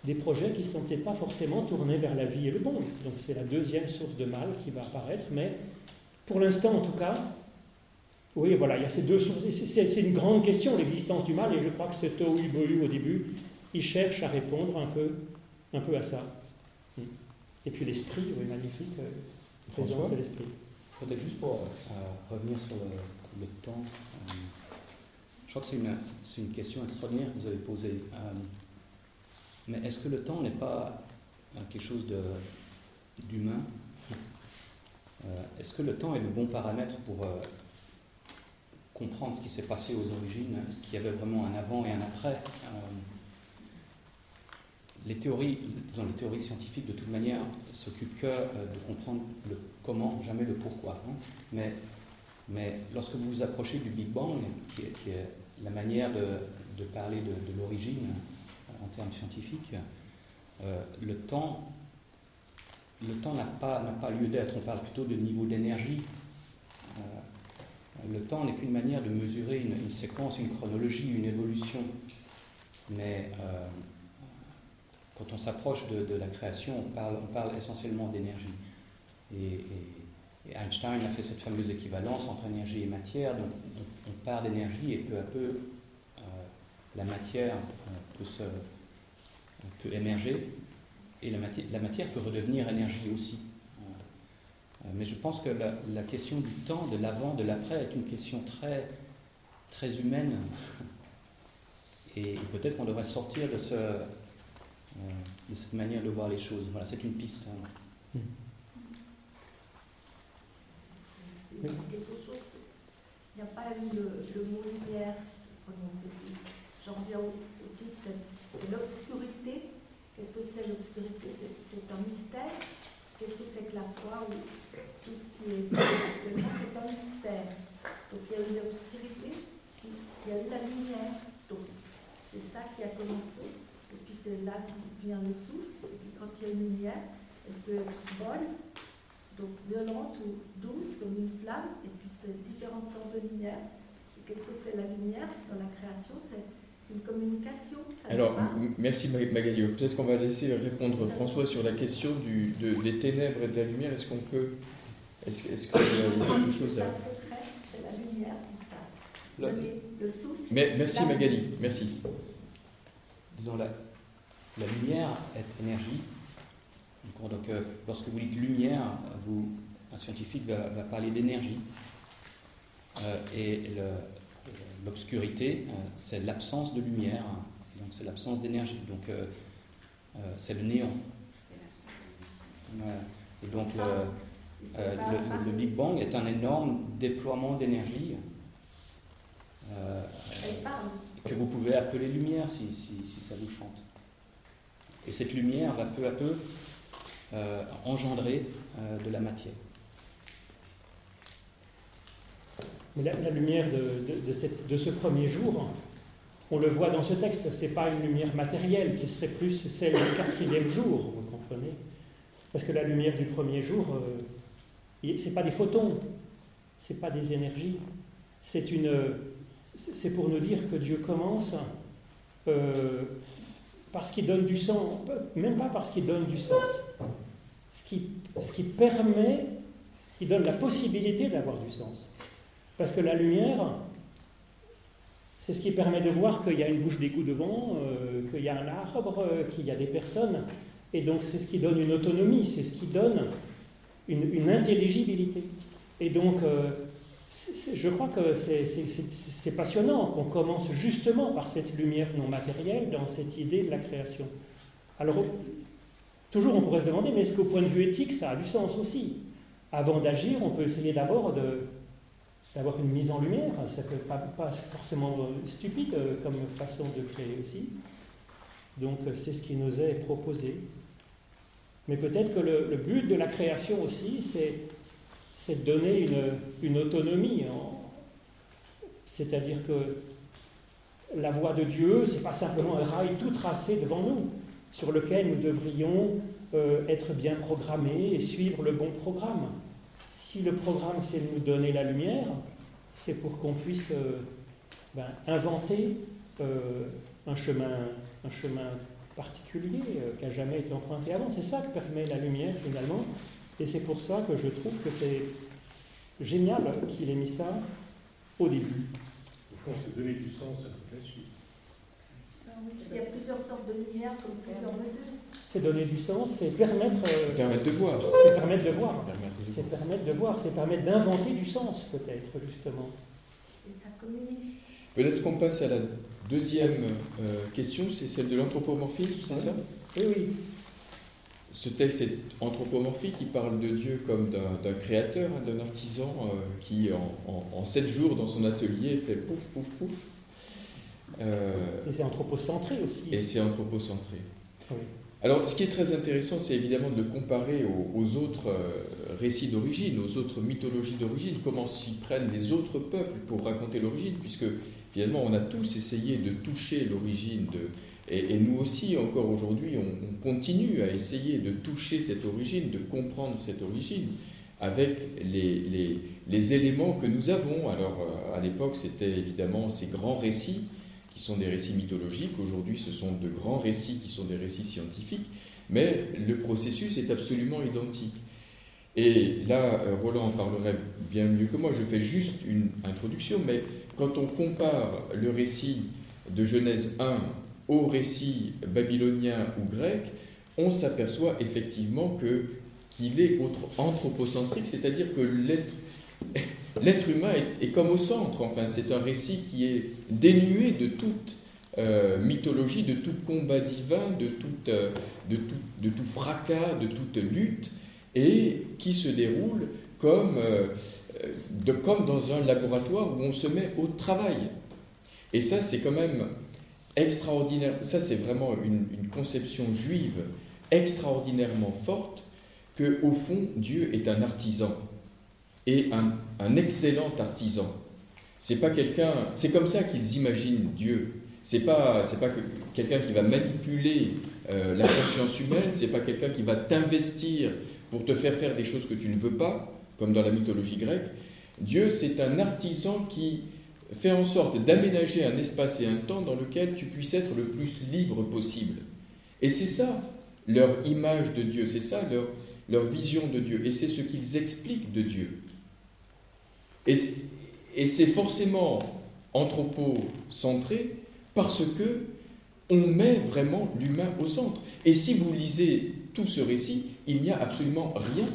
des projets qui ne sont peut-être pas forcément tournés vers la vie et le monde. Donc c'est la deuxième source de mal qui va apparaître, mais pour l'instant en tout cas, oui, voilà, il y a ces deux sources. C'est une grande question, l'existence du mal, et je crois que ce Tohu Bohu au début, il cherche à répondre un peu, un peu à ça. Et puis l'esprit, oui, magnifique, euh, présence de l'esprit. Peut-être juste pour euh, revenir sur le, temps, euh, je crois que c'est une, une, question extraordinaire que vous avez posée. mais est-ce que le temps n'est pas quelque chose d'humain? Est-ce que le temps est le bon paramètre pour comprendre ce qui s'est passé aux origines, est-ce qu'il y avait vraiment un avant et un après. Euh, les théories, les théories scientifiques, de toute manière, s'occupent que euh, de comprendre le comment, jamais le pourquoi. Hein. Mais, lorsque vous vous approchez du Big Bang, qui est, la manière de, parler de, l'origine euh, en termes scientifiques, le temps le temps n'a pas, lieu d'être, on parle plutôt de niveau d'énergie. Le temps n'est qu'une manière de mesurer une, séquence, une chronologie, une évolution. Mais euh, quand on s'approche de, la création, on parle, essentiellement d'énergie. Et, Einstein a fait cette fameuse équivalence entre énergie et matière. Donc on, part d'énergie et peu à peu, euh, la matière euh, peut, émerger et la matière peut redevenir énergie aussi. Euh, mais je pense que la, question du temps, de l'avant, de l'après, est une question très, très humaine. Et peut-être qu'on devrait sortir de, ce, de cette manière de voir les choses. Voilà, c'est une piste. Hein. Quelque chose, il n'y a pas eu le, mot lumière J'en reviens au, au titre, c'est l'obscurité. Qu'est-ce que c'est l'obscurité? C'est un mystère? Qu'est-ce que c'est que la foi ou tout ce qui est c'est un mystère. Donc il y a eu l'obscurité, puis il y a eu la lumière. Donc c'est ça qui a commencé. Et puis c'est là que vient le souffle. Et puis quand il y a une lumière, elle peut être bonne, donc violente ou douce comme une flamme. Et puis c'est différentes sortes de lumière. Qu'est-ce que c'est la lumière dans la création? C'est une communication Alors, merci Magali. Peut-être qu'on va laisser répondre François sur la question du, de, des ténèbres et de la lumière. Est-ce qu'on peut. Est-ce est qu'il y a quelque chose à. C'est la lumière le, le souffle. Mais, merci Magali, merci. Disons la, la lumière est énergie. Donc, euh, lorsque vous dites lumière, vous, un scientifique va, parler d'énergie. Euh, et l'obscurité, euh, c'est l'absence de lumière, donc c'est l'absence d'énergie. Donc c'est le néant. Et donc le, Big Bang est un énorme déploiement d'énergie que vous pouvez appeler lumière si, si, ça vous chante. Et cette lumière va peu à peu euh, engendrer euh, de la matière. Mais la, lumière de, ce premier jour, on le voit dans ce texte, ce n'est pas une lumière matérielle qui serait plus celle du quatrième jour, vous comprenez? Parce que la lumière du premier jour, euh, ce n'est pas des photons, ce n'est pas des énergies, c'est pour nous dire que Dieu commence parce qu'il donne du sens, même pas parce qu'il donne du sens, ce qui, ce qui permet, ce qui donne la possibilité d'avoir du sens. Parce que la lumière, c'est ce qui permet de voir qu'il y a une bouche d'égout devant, euh, qu'il y a un arbre, qu'il y a des personnes. Et donc c'est ce qui donne une autonomie, c'est ce qui donne une, intelligibilité. Et donc euh, je crois que c'est passionnant qu'on commence justement par cette lumière non matérielle dans cette idée de la création. Alors, toujours on pourrait se demander, mais est-ce qu'au point de vue éthique, ça a du sens aussi? Avant d'agir, on peut essayer d'abord d'avoir une mise en lumière, ça peut pas, pas forcément stupide comme façon de créer aussi. Donc c'est ce qui nous est proposé. Mais peut-être que le but de la création aussi, c'est c'est de donner une, autonomie. C'est-à-dire que la voie de Dieu, ce n'est pas simplement un rail tout tracé devant nous, sur lequel nous devrions euh, être bien programmés et suivre le bon programme. Si le programme, c'est de nous donner la lumière, c'est pour qu'on puisse euh, ben, inventer euh, un, chemin, un chemin particulier qui n'a jamais été emprunté avant. C'est ça que permet la lumière finalement. Et c'est pour ça que je trouve que c'est génial qu'il ait mis ça au début. Au fond, c'est donner du sens à toute la suite. Ah il y a plusieurs sortes de lumière comme plusieurs mesures. C'est donner du sens, c'est permettre, euh, permettre de voir. C'est permettre de voir. C'est permettre de voir, c'est permettre d'inventer du sens, peut-être, justement. Et ça communique. Peut-être qu'on passe à la deuxième euh, question, c'est celle de l'anthropomorphisme, c'est ça? Oui, oui ce texte est anthropomorphique, il parle de Dieu comme d'un créateur, hein, d'un artisan euh, qui, en, sept jours dans son atelier, fait pouf, pouf, pouf. Euh, et c'est anthropocentré aussi. Et c'est anthropocentré. Alors, ce qui est très intéressant, c'est évidemment de le comparer aux, autres euh, récits d'origine, aux autres mythologies d'origine, comment s'y prennent les autres peuples pour raconter l'origine, puisque finalement, on a tous essayé de toucher l'origine de et, nous aussi, encore aujourd'hui, on, continue à essayer de toucher cette origine, de comprendre cette origine avec les, les, éléments que nous avons. Alors, euh, à l'époque, c'était évidemment ces grands récits qui sont des récits mythologiques. Aujourd'hui, ce sont de grands récits qui sont des récits scientifiques. Mais le processus est absolument identique. Et là, euh, Roland en parlerait bien mieux que moi. Je fais juste une introduction, mais quand on compare le récit de Genèse 1 au récit babylonien ou grec, on s'aperçoit effectivement que qu'il est anthropocentrique, c'est-à-dire que l'être humain est, comme au centre. Enfin, c'est un récit qui est dénué de toute euh, mythologie, de tout combat divin, de, euh, de, tout, de tout fracas, de toute lutte, et qui se déroule comme, euh, de, comme dans un laboratoire où on se met au travail. Et ça, c'est quand même extraordinaire, ça c'est vraiment une, conception juive extraordinairement forte, que au fond Dieu est un artisan et un, excellent artisan. C'est pas quelqu'un, c'est comme ça qu'ils imaginent Dieu. C'est pas, c'est pas quelqu'un qui va manipuler euh, la conscience humaine. C'est pas quelqu'un qui va t'investir pour te faire faire des choses que tu ne veux pas, comme dans la mythologie grecque. Dieu, c'est un artisan qui fait en sorte d'aménager un espace et un temps dans lequel tu puisses être le plus libre possible. Et c'est ça leur image de Dieu, c'est ça leur, leur vision de Dieu, et c'est ce qu'ils expliquent de Dieu. Et, et c'est forcément anthropocentré parce que on met vraiment l'humain au centre. Et si vous lisez tout ce récit, il n'y a absolument rien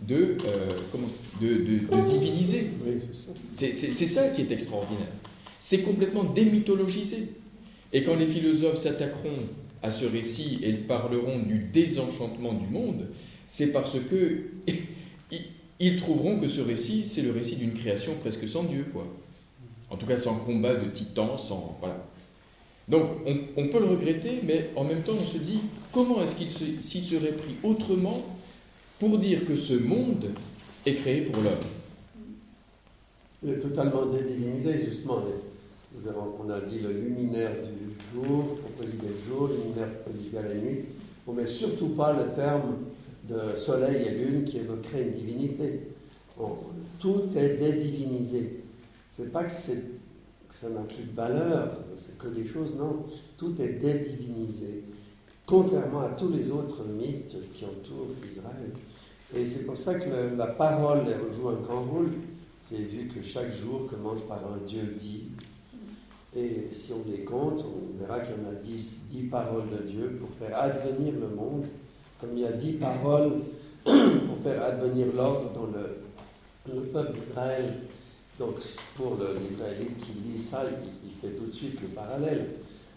de, euh, comment, de, de, divinisé. c'est ça qui est extraordinaire. C'est complètement démythologisé. Et quand les philosophes s'attaqueront à ce récit et parleront du désenchantement du monde, c'est parce que ils trouveront que ce récit, c'est le récit d'une création presque sans Dieu, quoi. En tout cas, sans combat de titans, sans voilà. Donc, on, peut le regretter, mais en même temps, on se dit comment est-ce qu'il s'y serait pris autrement pour dire que ce monde est créé pour l'homme Il est totalement dédivinisé, justement. Nous avons, on a dit le luminaire du jour pour présider le jour, le luminaire pour présider la nuit. On ne met surtout pas le terme de soleil et lune qui évoquerait une divinité. tout est dédivinisé. C'est pas que, que ça n'a plus de valeur, c'est que des choses, non. Tout est dédivinisé, contrairement à tous les autres mythes qui entourent Israël. Et c'est pour ça que la parole joue un grand rôle. J'ai vu que chaque jour commence par un Dieu dit. Et si on les compte, on verra qu'il y en a dix, dix paroles de Dieu pour faire advenir le monde. Comme il y a dix paroles pour faire advenir l'ordre dans le, le peuple d'Israël. Donc pour l'Israélite qui lit ça, il, fait tout de suite le parallèle.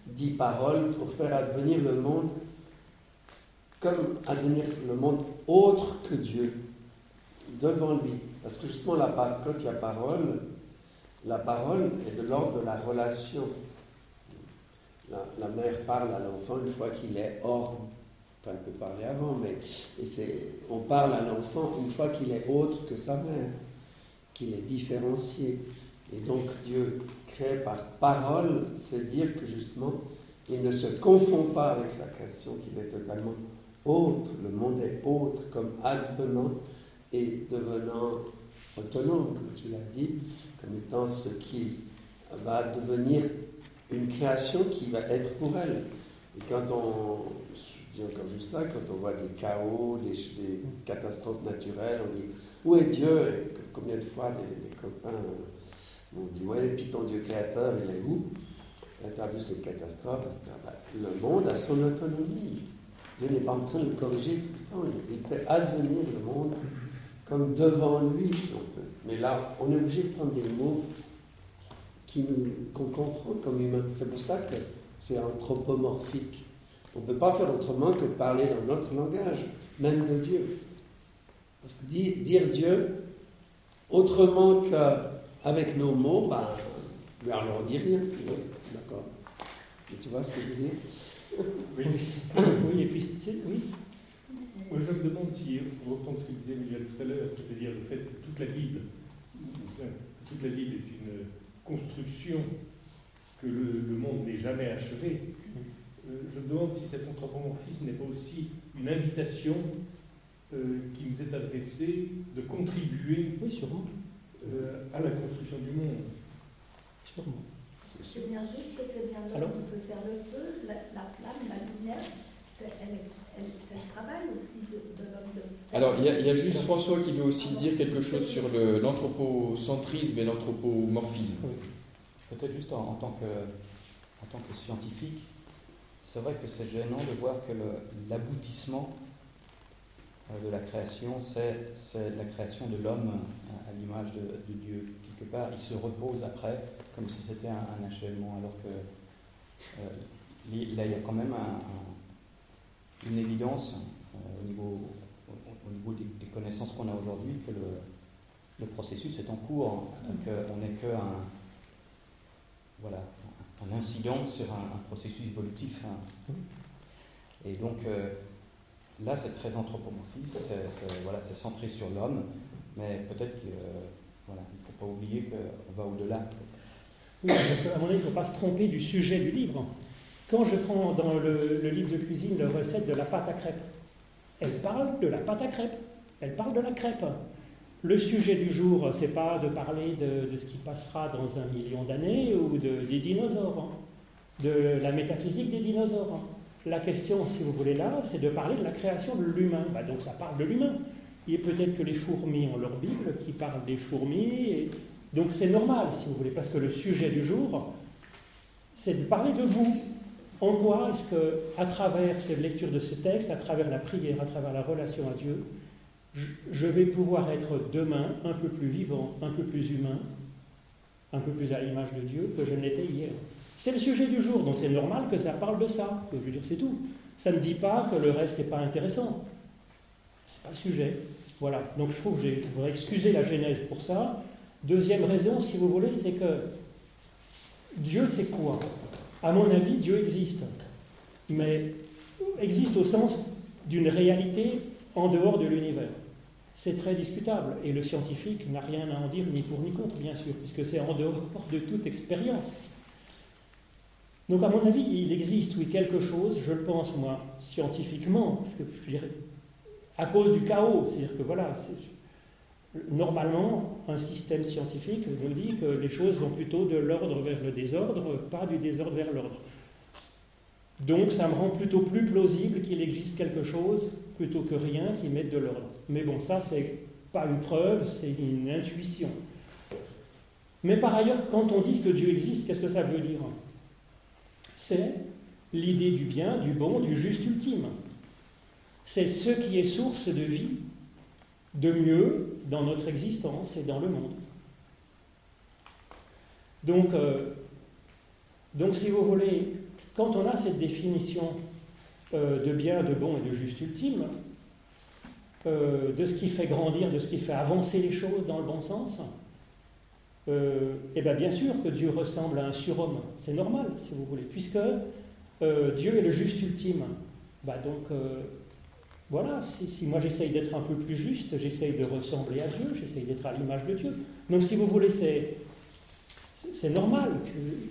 Dix paroles pour faire advenir le monde comme advenir le monde autre que Dieu, devant lui. Parce que justement, quand il y a parole, la parole est de l'ordre de la relation. La, mère parle à l'enfant une fois qu'il est hors. Enfin, elle peut parler avant, mais on parle à l'enfant une fois qu'il est autre que sa mère, qu'il est différencié. Et donc Dieu crée par parole, c'est dire que justement, il ne se confond pas avec sa création, qu'il est totalement autre. Le monde est autre, comme advenant et devenant autonome, comme tu l'as dit, comme étant ce qui va devenir une création qui va être pour elle. Et quand on, je dis encore juste là, quand on voit des chaos, des, catastrophes naturelles, on dit où est Dieu? Combien de fois des, copains m'ont dit ouais, puis ton Dieu créateur, il est où? As vu cette catastrophe bah, Le monde a son autonomie. Dieu n'est pas en train de le corriger tout le temps. Il fait advenir le monde comme devant lui, si on peut. Mais là, on est obligé de prendre des mots qu'on comprend comme humains. C'est pour ça que c'est anthropomorphique. On ne peut pas faire autrement que parler dans notre langage, même de Dieu. Parce que dire, Dieu autrement qu'avec nos mots, ben, alors on dit rien. D'accord. tu vois ce que je veux dire? Oui. oui, et puis, oui. Moi, je me demande si, pour reprendre ce que disait Miguel tout à l'heure, c'est-à-dire le fait que toute la Bible, toute la Bible est une construction que le, monde n'est jamais achevé, euh, je me demande si cet anthropomorphisme n'est pas aussi une invitation euh, qui nous est adressée de contribuer oui, sûrement. Euh, à la construction du monde. Sûrement. C'est bien juste que c'est bien là qui peut faire le feu, la, la flamme, la lumière, c'est le travail aussi de, l'homme de... Alors, il y, a juste François qui veut aussi dire quelque chose sur l'anthropocentrisme et l'anthropomorphisme. Peut-être juste en, tant que, en tant que scientifique, c'est vrai que c'est gênant de voir que l'aboutissement de la création, c'est la création de l'homme à, l'image de, Dieu. Quelque part, il se repose après, comme si c'était un, achèvement, alors que euh, là, il y a quand même une évidence euh, au niveau, au, niveau des, connaissances qu'on a aujourd'hui que le, processus est en cours, qu'on n'est qu'un voilà, un incident sur un, processus évolutif. Hein. Et donc, Là, c'est très anthropomorphiste, c'est centré sur l'homme, mais peut-être qu'il voilà, ne faut pas oublier qu'on va au-delà. Oui, à mon avis, il ne faut pas se tromper du sujet du livre. Quand je prends dans le, livre de cuisine la recette de la pâte à crêpes, elle parle de la pâte à crêpes, elle parle de la crêpe. Le sujet du jour, c'est pas de parler de, ce qui passera dans un million d'années ou de, des dinosaures, hein. de la métaphysique des dinosaures. Hein. La question, si vous voulez là, c'est de parler de la création de l'humain. Bah, donc ça parle de l'humain. Et peut-être que les fourmis ont leur Bible qui parle des fourmis. Donc c'est normal, si vous voulez, parce que le sujet du jour, c'est de parler de vous. En quoi est-ce que, à travers cette lecture de ce texte, à travers la prière, à travers la relation à Dieu, je vais pouvoir être demain un peu plus vivant, un peu plus humain, un peu plus à l'image de Dieu que je ne l'étais hier? C'est le sujet du jour, donc c'est normal que ça parle de ça. Je veux dire, c'est tout. Ça ne dit pas que le reste n'est pas intéressant. C'est pas le sujet. Voilà. Donc je trouve, je voudrais excuser la Genèse pour ça. Deuxième raison, si vous voulez, c'est que Dieu, c'est quoi? À mon avis, Dieu existe. Mais existe au sens d'une réalité en dehors de l'univers. C'est très discutable. Et le scientifique n'a rien à en dire ni pour ni contre, bien sûr, puisque c'est en dehors de toute expérience. Donc, à mon avis, il existe, oui, quelque chose, je le pense, moi, scientifiquement, parce que je dirais, à cause du chaos. C'est-à-dire que, voilà, normalement, un système scientifique nous dit que les choses vont plutôt de l'ordre vers le désordre, pas du désordre vers l'ordre. Donc ça me rend plutôt plus plausible qu'il existe quelque chose plutôt que rien qui mette de l'ordre. Mais bon, ça, c'est pas une preuve, c'est une intuition. Mais par ailleurs, quand on dit que Dieu existe, qu'est-ce que ça veut dire? C'est l'idée du bien, du bon, du juste ultime. C'est ce qui est source de vie, de mieux dans notre existence et dans le monde. Donc, euh, si vous voulez, quand on a cette définition euh, de bien, de bon et de juste ultime, euh, de ce qui fait grandir, de ce qui fait avancer les choses dans le bon sens, eh bien bien sûr que Dieu ressemble à un surhomme, c'est normal si vous voulez, puisque Dieu est le juste ultime. Bah donc voilà, si, moi j'essaye d'être un peu plus juste, j'essaye de ressembler à Dieu, j'essaye d'être à l'image de Dieu. Donc si vous voulez, c'est, c'est normal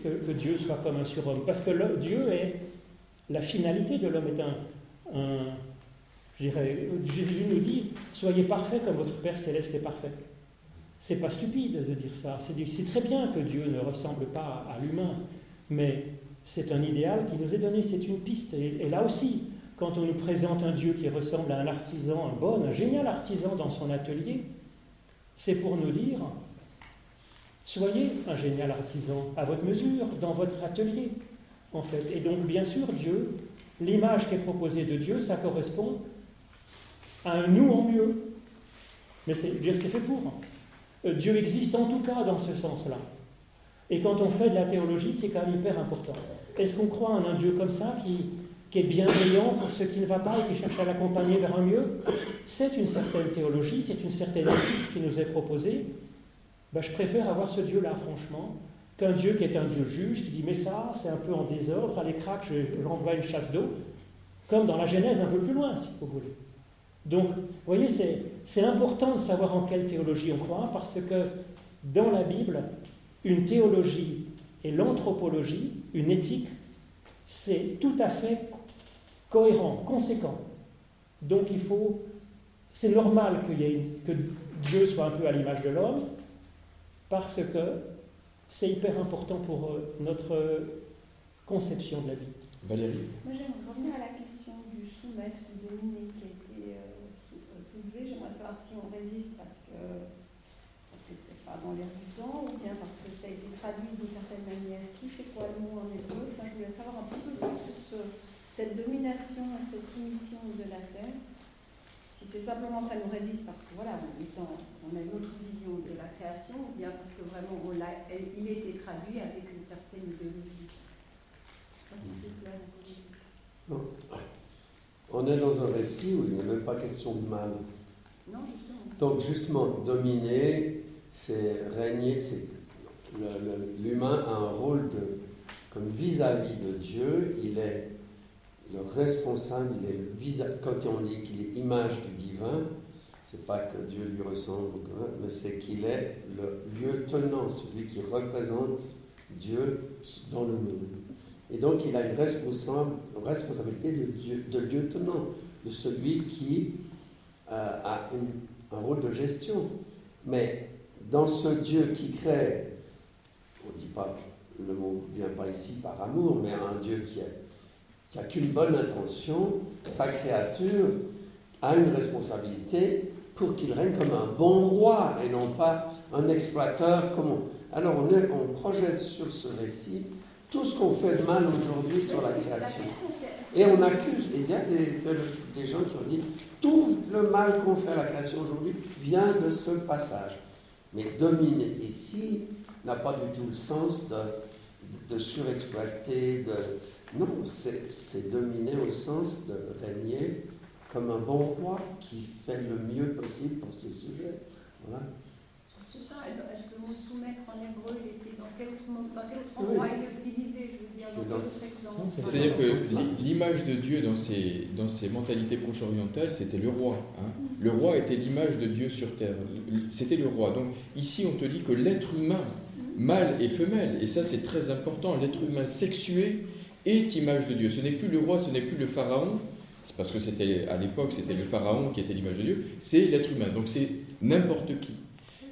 que, Dieu soit comme un surhomme, parce que Dieu est la finalité de l'homme est un, un je dirais, Jésus nous dit, soyez parfaits comme votre Père céleste est parfait. C'est pas stupide de dire ça. C'est très bien que Dieu ne ressemble pas à l'humain, mais c'est un idéal qui nous est donné, c'est une piste. et là aussi, quand on nous présente un Dieu qui ressemble à un artisan, un bon, un génial artisan dans son atelier, c'est pour nous dire, soyez un génial artisan à votre mesure, dans votre atelier, en fait. Et donc, bien sûr, Dieu, l'image qui est proposée de Dieu, ça correspond à un nous en mieux. Mais c'est fait pour. Euh, Dieu existe en tout cas dans ce sens-là. Et quand on fait de la théologie, c'est quand même hyper important. Est-ce qu'on croit en un Dieu comme ça qui, est bienveillant pour ce qui ne va pas et qui cherche à l'accompagner vers un mieux, c'est une certaine théologie, c'est une certaine éthique qui nous est proposée. Ben, je préfère avoir ce Dieu-là, franchement, qu'un Dieu qui est un Dieu juge, qui dit Mais ça, c'est un peu en désordre, allez, crac, j'envoie une chasse d'eau, comme dans la Genèse un peu plus loin, si vous voulez. Donc, vous voyez, c'est important de savoir en quelle théologie on croit, parce que dans la Bible, une théologie et l'anthropologie, une éthique, c'est tout à fait cohérent, conséquent. Donc il faut, c'est normal que Dieu soit un peu à l'image de l'homme, parce que c'est hyper important pour euh, notre conception de la vie. Valérie Moi j'aimerais revenir à la question du soumettre, du dominer qui a été euh, euh, soulevée. J'aimerais si on résiste parce que parce que c'est pas dans l'air du temps ou bien parce que ça a été traduit d'une certaine manière. Qui sait quoi le mot en hébreu je voulais savoir un peu plus sur ce cette domination et cette soumission de la terre, si c'est simplement ça nous résiste parce que voilà, on a une autre vision de la création, ou bien parce que vraiment on il a été traduit avec une certaine idéologie. C'est. On est dans un récit où il n'est même pas question de mal. Donc justement, dominer, c'est régner, l'humain a un rôle de, comme vis-à-vis -vis de Dieu, il est le responsable, il est le quand on dit qu'il est image du divin, c'est pas que Dieu lui ressemble, mais c'est qu'il est le lieutenant, celui qui représente Dieu dans le monde. Et donc il a une, responsabilité de, Dieu, de lieutenant, de celui qui euh, a un rôle de gestion. Mais dans ce Dieu qui crée, on ne dit pas, le mot vient pas ici par amour, mais un Dieu qui n'a qu'une bonne intention, sa créature a une responsabilité pour qu'il règne comme un bon roi et non pas un exploiteur. Comme Alors on, on projette sur ce récit tout ce qu'on fait de mal aujourd'hui sur la création. Et on accuse, et il y a des, des gens qui ont dit, tout le mal qu'on fait à la création aujourd'hui vient de ce passage. Mais dominer ici n'a pas du tout le sens de, de surexploiter, de... Non, c'est dominer au sens de régner comme un bon roi qui fait le mieux possible pour ses sujets. Voilà. Est-ce que le mot soumettre en hébreu, il était dans quel autre, dans quel autre endroit il est utilisé C'est-à-dire que l'image de Dieu dans ses, dans ses mentalités proche-orientales, c'était le roi. Hein. Le roi était l'image de Dieu sur terre. C'était le roi. Donc ici, on te dit que l'être humain, mâle et femelle, et ça c'est très important, l'être humain sexué est image de Dieu. Ce n'est plus le roi, ce n'est plus le pharaon, parce que c'était à l'époque c'était le pharaon qui était l'image de Dieu, c'est l'être humain. Donc c'est n'importe qui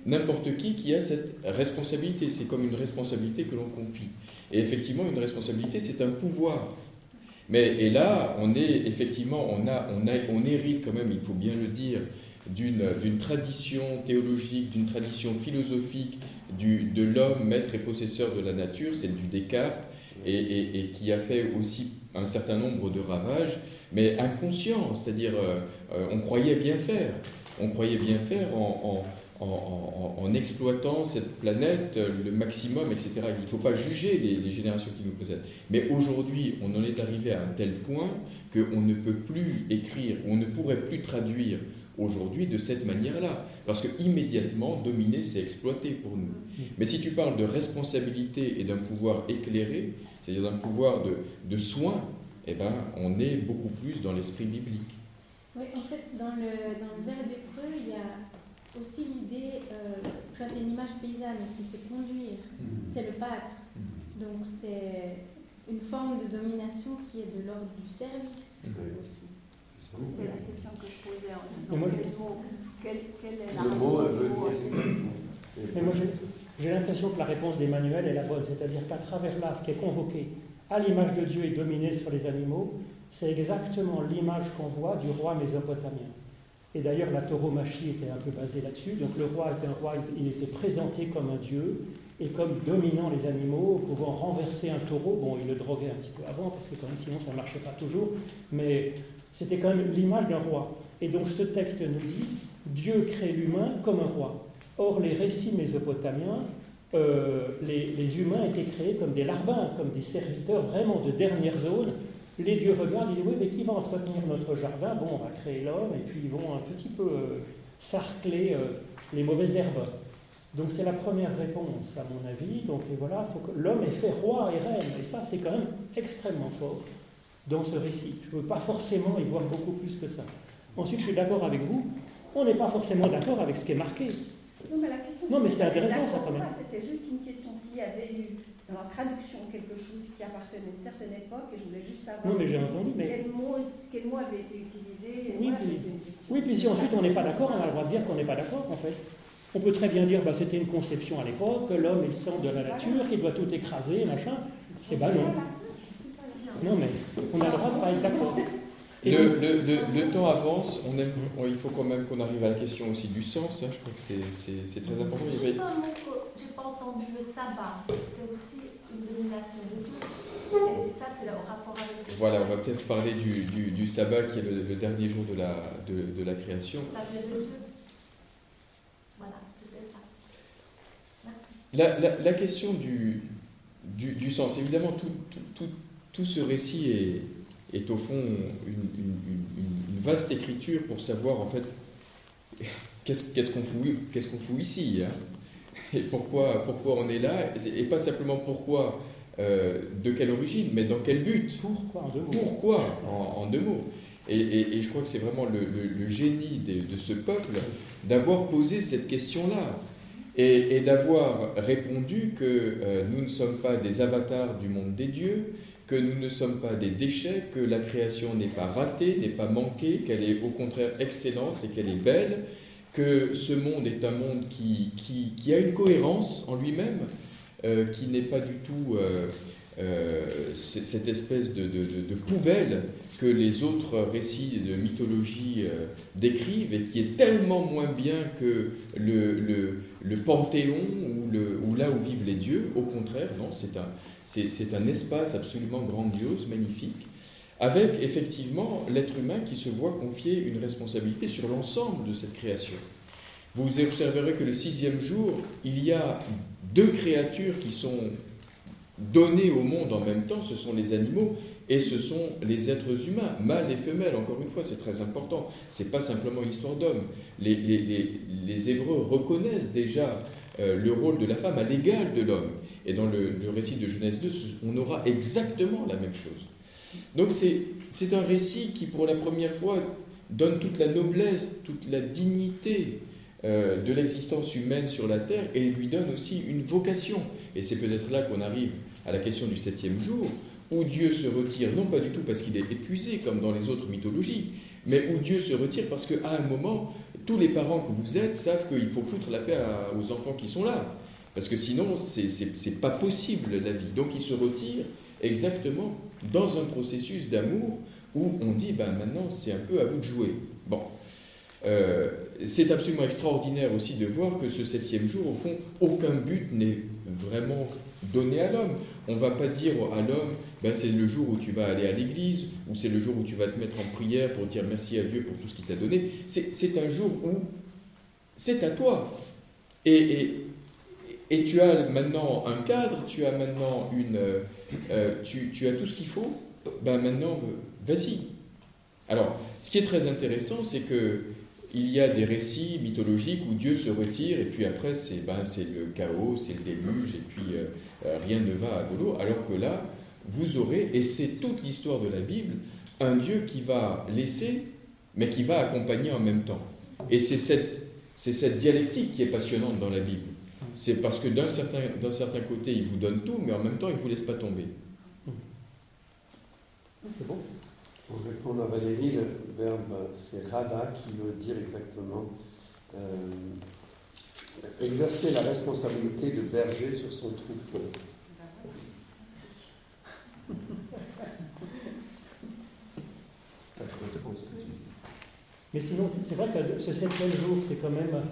n'importe qui qui a cette responsabilité. C'est comme une responsabilité que l'on confie. Et effectivement, une responsabilité, c'est un pouvoir. Mais et là, on est effectivement, on, a, on, a, on hérite quand même, il faut bien le dire, d'une tradition théologique, d'une tradition philosophique du, de l'homme maître et possesseur de la nature, celle du Descartes, et, et, qui a fait aussi un certain nombre de ravages, mais inconscients, c'est-à-dire euh, euh, on croyait bien faire, on croyait bien faire en exploitant cette planète le maximum, etc. Il ne faut pas juger les, générations qui nous précèdent. Mais aujourd'hui, on en est arrivé à un tel point qu'on ne peut plus écrire, on ne pourrait plus traduire aujourd'hui de cette manière-là. Parce que immédiatement, dominer, c'est exploiter pour nous. Mais si tu parles de responsabilité et d'un pouvoir éclairé, c'est-à-dire d'un pouvoir de, de soin, eh ben, on est beaucoup plus dans l'esprit biblique. Oui, en fait, dans le, dans le hébreu, il y a aussi l'idée, euh, enfin c'est une image paysanne aussi, c'est conduire, mhm. c'est le battre. Mhm. Donc c'est une forme de domination qui est de l'ordre du service aussi. C'était la question que je posais en disant quel mot, quel, quel est la le mot, Mais moi j'ai l'impression que la réponse d'Emmanuel est la bonne, c'est-à-dire qu'à travers là, ce qui est convoqué à l'image de Dieu et dominé sur les animaux, c'est exactement l'image qu'on voit du roi mésopotamien. Et d'ailleurs, la tauromachie était un peu basée là-dessus. Donc le roi était un roi, il était présenté comme un dieu et comme dominant les animaux, pouvant renverser un taureau. Bon, il le droguait un petit peu avant, parce que quand même sinon ça ne marchait pas toujours, mais c'était quand même l'image d'un roi. Et donc ce texte nous dit, Dieu crée l'humain comme un roi. Or, les récits mésopotamiens, euh, les, les, humains étaient créés comme des larbins, comme des serviteurs vraiment de dernière zone, les dieux regardent et disent Oui, mais qui va entretenir notre jardin? Bon, on va créer l'homme, et puis ils vont un petit peu euh, sarcler euh, les mauvaises herbes. Donc c'est la première réponse, à mon avis. Donc et voilà, faut que l'homme est fait roi et reine. Et ça, c'est quand même extrêmement fort dans ce récit. Je ne veux pas forcément y voir beaucoup plus que ça. Ensuite, je suis d'accord avec vous. On n'est pas forcément d'accord avec ce qui est marqué. Non, mais, la question, non, mais c'est intéressant ça quand même. C'était juste une question s'il y avait eu dans la traduction quelque chose qui appartenait à une certaine époque et je voulais juste savoir non, mais j'ai entendu, mais... quel, mot, quel mot avait été utilisé. Oui, puis, oui, puis si ensuite on n'est pas d'accord, on a le droit de dire qu'on n'est pas d'accord en fait. On peut très bien dire bah, c'était une conception à l'époque, que l'homme est le centre de la nature, qu'il doit tout écraser, machin. Et eh ben non. Non, mais on a le droit de ne pas être d'accord. Le, le, le, temps avance, on aime, il faut quand même qu'on arrive à la question aussi du sens, hein, je crois que c'est très important. Juste un mot que je n'ai pas entendu, le sabbat, c'est aussi une domination de tout. Et ça, c'est au rapport avec... Voilà, on va peut-être parler du, du, du, sabbat qui est le, dernier jour de la, de, de la création. Voilà, c'était ça. Merci. La, la, la question du, du, du, sens, évidemment, tout, tout, tout, tout ce récit est est au fond une, vaste écriture pour savoir en fait qu'est-ce qu'on fout, qu'est-ce qu'on fout ici hein? Et pourquoi, pourquoi on est là? Et pas simplement pourquoi euh, de quelle origine mais dans quel but? Pourquoi en deux mots, pourquoi, en, deux mots? Et, et, je crois que c'est vraiment le, génie de, ce peuple d'avoir posé cette question-là et, et d'avoir répondu que euh, nous ne sommes pas des avatars du monde des dieux, que nous ne sommes pas des déchets, que la création n'est pas ratée, n'est pas manquée, qu'elle est au contraire excellente et qu'elle est belle, que ce monde est un monde qui, qui, a une cohérence en lui-même, euh, qui n'est pas du tout euh, euh, cette espèce de, poubelle que les autres récits de mythologie décrivent et qui est tellement moins bien que le, panthéon ou, là où vivent les dieux. Au contraire, non, c'est, un espace absolument grandiose, magnifique, avec effectivement l'être humain qui se voit confier une responsabilité sur l'ensemble de cette création. Vous observerez que le sixième jour, il y a deux créatures qui sont données au monde en même temps, ce sont les animaux et ce sont les êtres humains, mâles et femelles, encore une fois, c'est très important. Ce n'est pas simplement une histoire d'homme. Les, les, Hébreux reconnaissent déjà euh, le rôle de la femme à l'égal de l'homme. Et dans le, récit de Genèse 2, on aura exactement la même chose. Donc c'est un récit qui, pour la première fois, donne toute la noblesse, toute la dignité de l'existence humaine sur la terre et lui donne aussi une vocation. Et c'est peut-être là qu'on arrive à la question du septième jour, où Dieu se retire, non pas du tout parce qu'il est épuisé comme dans les autres mythologies, mais où Dieu se retire parce qu'à un moment, tous les parents que vous êtes savent qu'il faut foutre la paix aux enfants qui sont là. Parce que sinon, c'est pas possible la vie. Donc il se retire exactement dans un processus d'amour où on dit, ben maintenant c'est un peu à vous de jouer. Bon. Euh, c'est absolument extraordinaire aussi de voir que ce septième jour, au fond, aucun but n'est vraiment donné à l'homme. On ne va pas dire à l'homme, ben, c'est le jour où tu vas aller à l'église, ou c'est le jour où tu vas te mettre en prière pour dire merci à Dieu pour tout ce qu'il t'a donné. C'est un jour où c'est à toi. Et, tu as maintenant un cadre, tu as maintenant une... Euh, tu, tu, as tout ce qu'il faut, ben maintenant, vas-y. Alors, ce qui est très intéressant, c'est que il y a des récits mythologiques où Dieu se retire et puis après c'est ben, le chaos, c'est le déluge et puis euh, euh, rien ne va à l'eau. Alors que là, vous aurez, et c'est toute l'histoire de la Bible, un Dieu qui va laisser mais qui va accompagner en même temps. Et c'est cette, cette dialectique qui est passionnante dans la Bible. C'est parce que d'un certain, certain côté, il vous donne tout, mais en même temps, il ne vous laisse pas tomber. C'est bon. Pour répondre à Valérie, le verbe c'est rada qui veut dire exactement euh, exercer la responsabilité de berger sur son troupeau. Mais sinon, c'est vrai que ce septième jour, c'est quand même.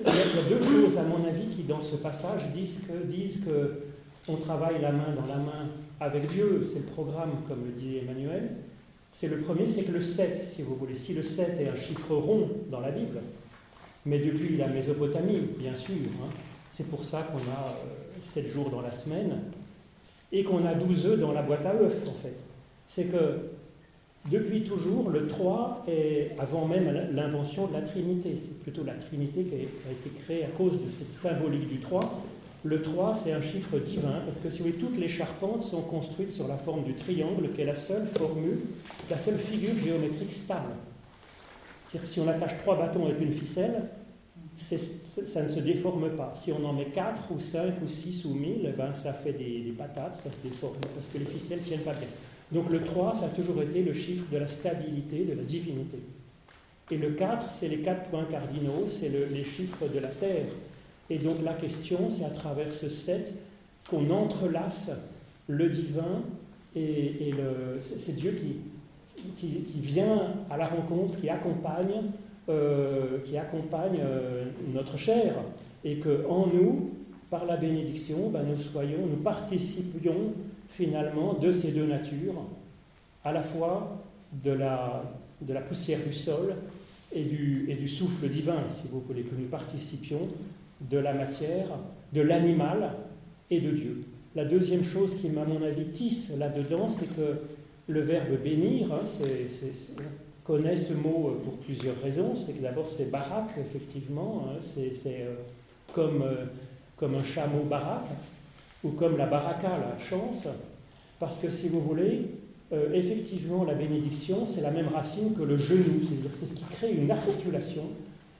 Il y a deux choses, à mon avis, qui dans ce passage disent que, disent que on travaille la main dans la main avec Dieu, c'est le programme, comme le dit Emmanuel, c'est le premier, c'est que le 7, si vous voulez, si le 7 est un chiffre rond dans la Bible, mais depuis la Mésopotamie, bien sûr, hein, c'est pour ça qu'on a 7 euh, jours dans la semaine, et qu'on a 12 œufs dans la boîte à œufs, en fait. C'est que depuis toujours, le 3 est avant même l'invention de la Trinité. C'est plutôt la Trinité qui a été créée à cause de cette symbolique du 3, le 3, c'est un chiffre divin, parce que toutes les charpentes sont construites sur la forme du triangle, qui est la seule formule, la seule figure géométrique stable. C'est-à-dire si on attache trois bâtons avec une ficelle, ça ne se déforme pas. Si on en met 4 ou 5 ou 6 ou 1000, eh ben, ça fait des, des, patates, ça se déforme, parce que les ficelles ne tiennent pas bien. Donc le 3, ça a toujours été le chiffre de la stabilité, de la divinité. Et le 4, c'est les quatre points cardinaux, c'est les chiffres de la Terre. Et donc la question, c'est à travers ce 7 qu'on entrelace le divin et, le, c'est Dieu qui, qui, vient à la rencontre, qui accompagne, euh, qui accompagne euh, notre chair, et que en nous, par la bénédiction, ben, nous soyons, nous participions finalement de ces deux natures, à la fois de la, de la poussière du sol et du, et du souffle divin, si vous voulez, que nous participions de la matière, de l'animal et de Dieu. La deuxième chose qui, à mon avis, tisse là-dedans, c'est que le verbe bénir, hein, on connaît ce mot euh, pour plusieurs raisons. C'est que d'abord, c'est barak, effectivement, hein, c'est euh, comme, euh, comme un chameau barak, ou comme la baraka, la chance, parce que si vous voulez, effectivement, la bénédiction, c'est la même racine que le genou, c'est-à-dire c'est ce qui crée une articulation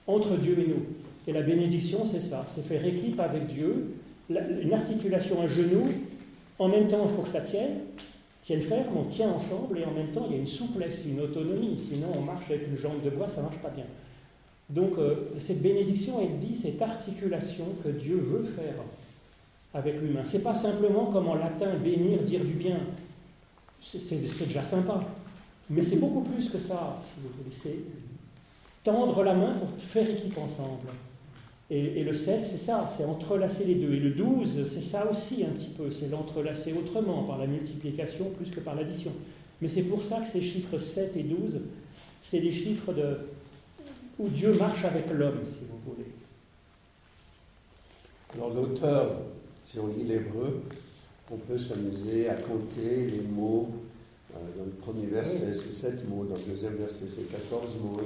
entre Dieu et nous. Et la bénédiction, c'est ça, c'est faire équipe avec Dieu, une articulation, un genou, en même temps, il faut que ça tienne, tienne ferme, on tient ensemble, et en même temps, il y a une souplesse, une autonomie, sinon on marche avec une jambe de bois, ça ne marche pas bien. Donc, euh, cette bénédiction, elle dit cette articulation que Dieu veut faire avec l'humain. C'est pas simplement comme en latin bénir, dire du bien. C'est déjà sympa. Mais c'est beaucoup plus que ça, si vous voulez. C'est tendre la main pour faire équipe ensemble. Et, le 7, c'est ça, c'est entrelacer les deux. Et le 12, c'est ça aussi un petit peu, c'est l'entrelacer autrement, par la multiplication plus que par l'addition. Mais c'est pour ça que ces chiffres 7 et 12, c'est des chiffres de, où Dieu marche avec l'homme, si vous voulez. Alors l'auteur, si on lit l'hébreu, on peut s'amuser à compter les mots. Euh, dans le premier verset, c'est 7 mots. Dans le deuxième verset, c'est 14 mots.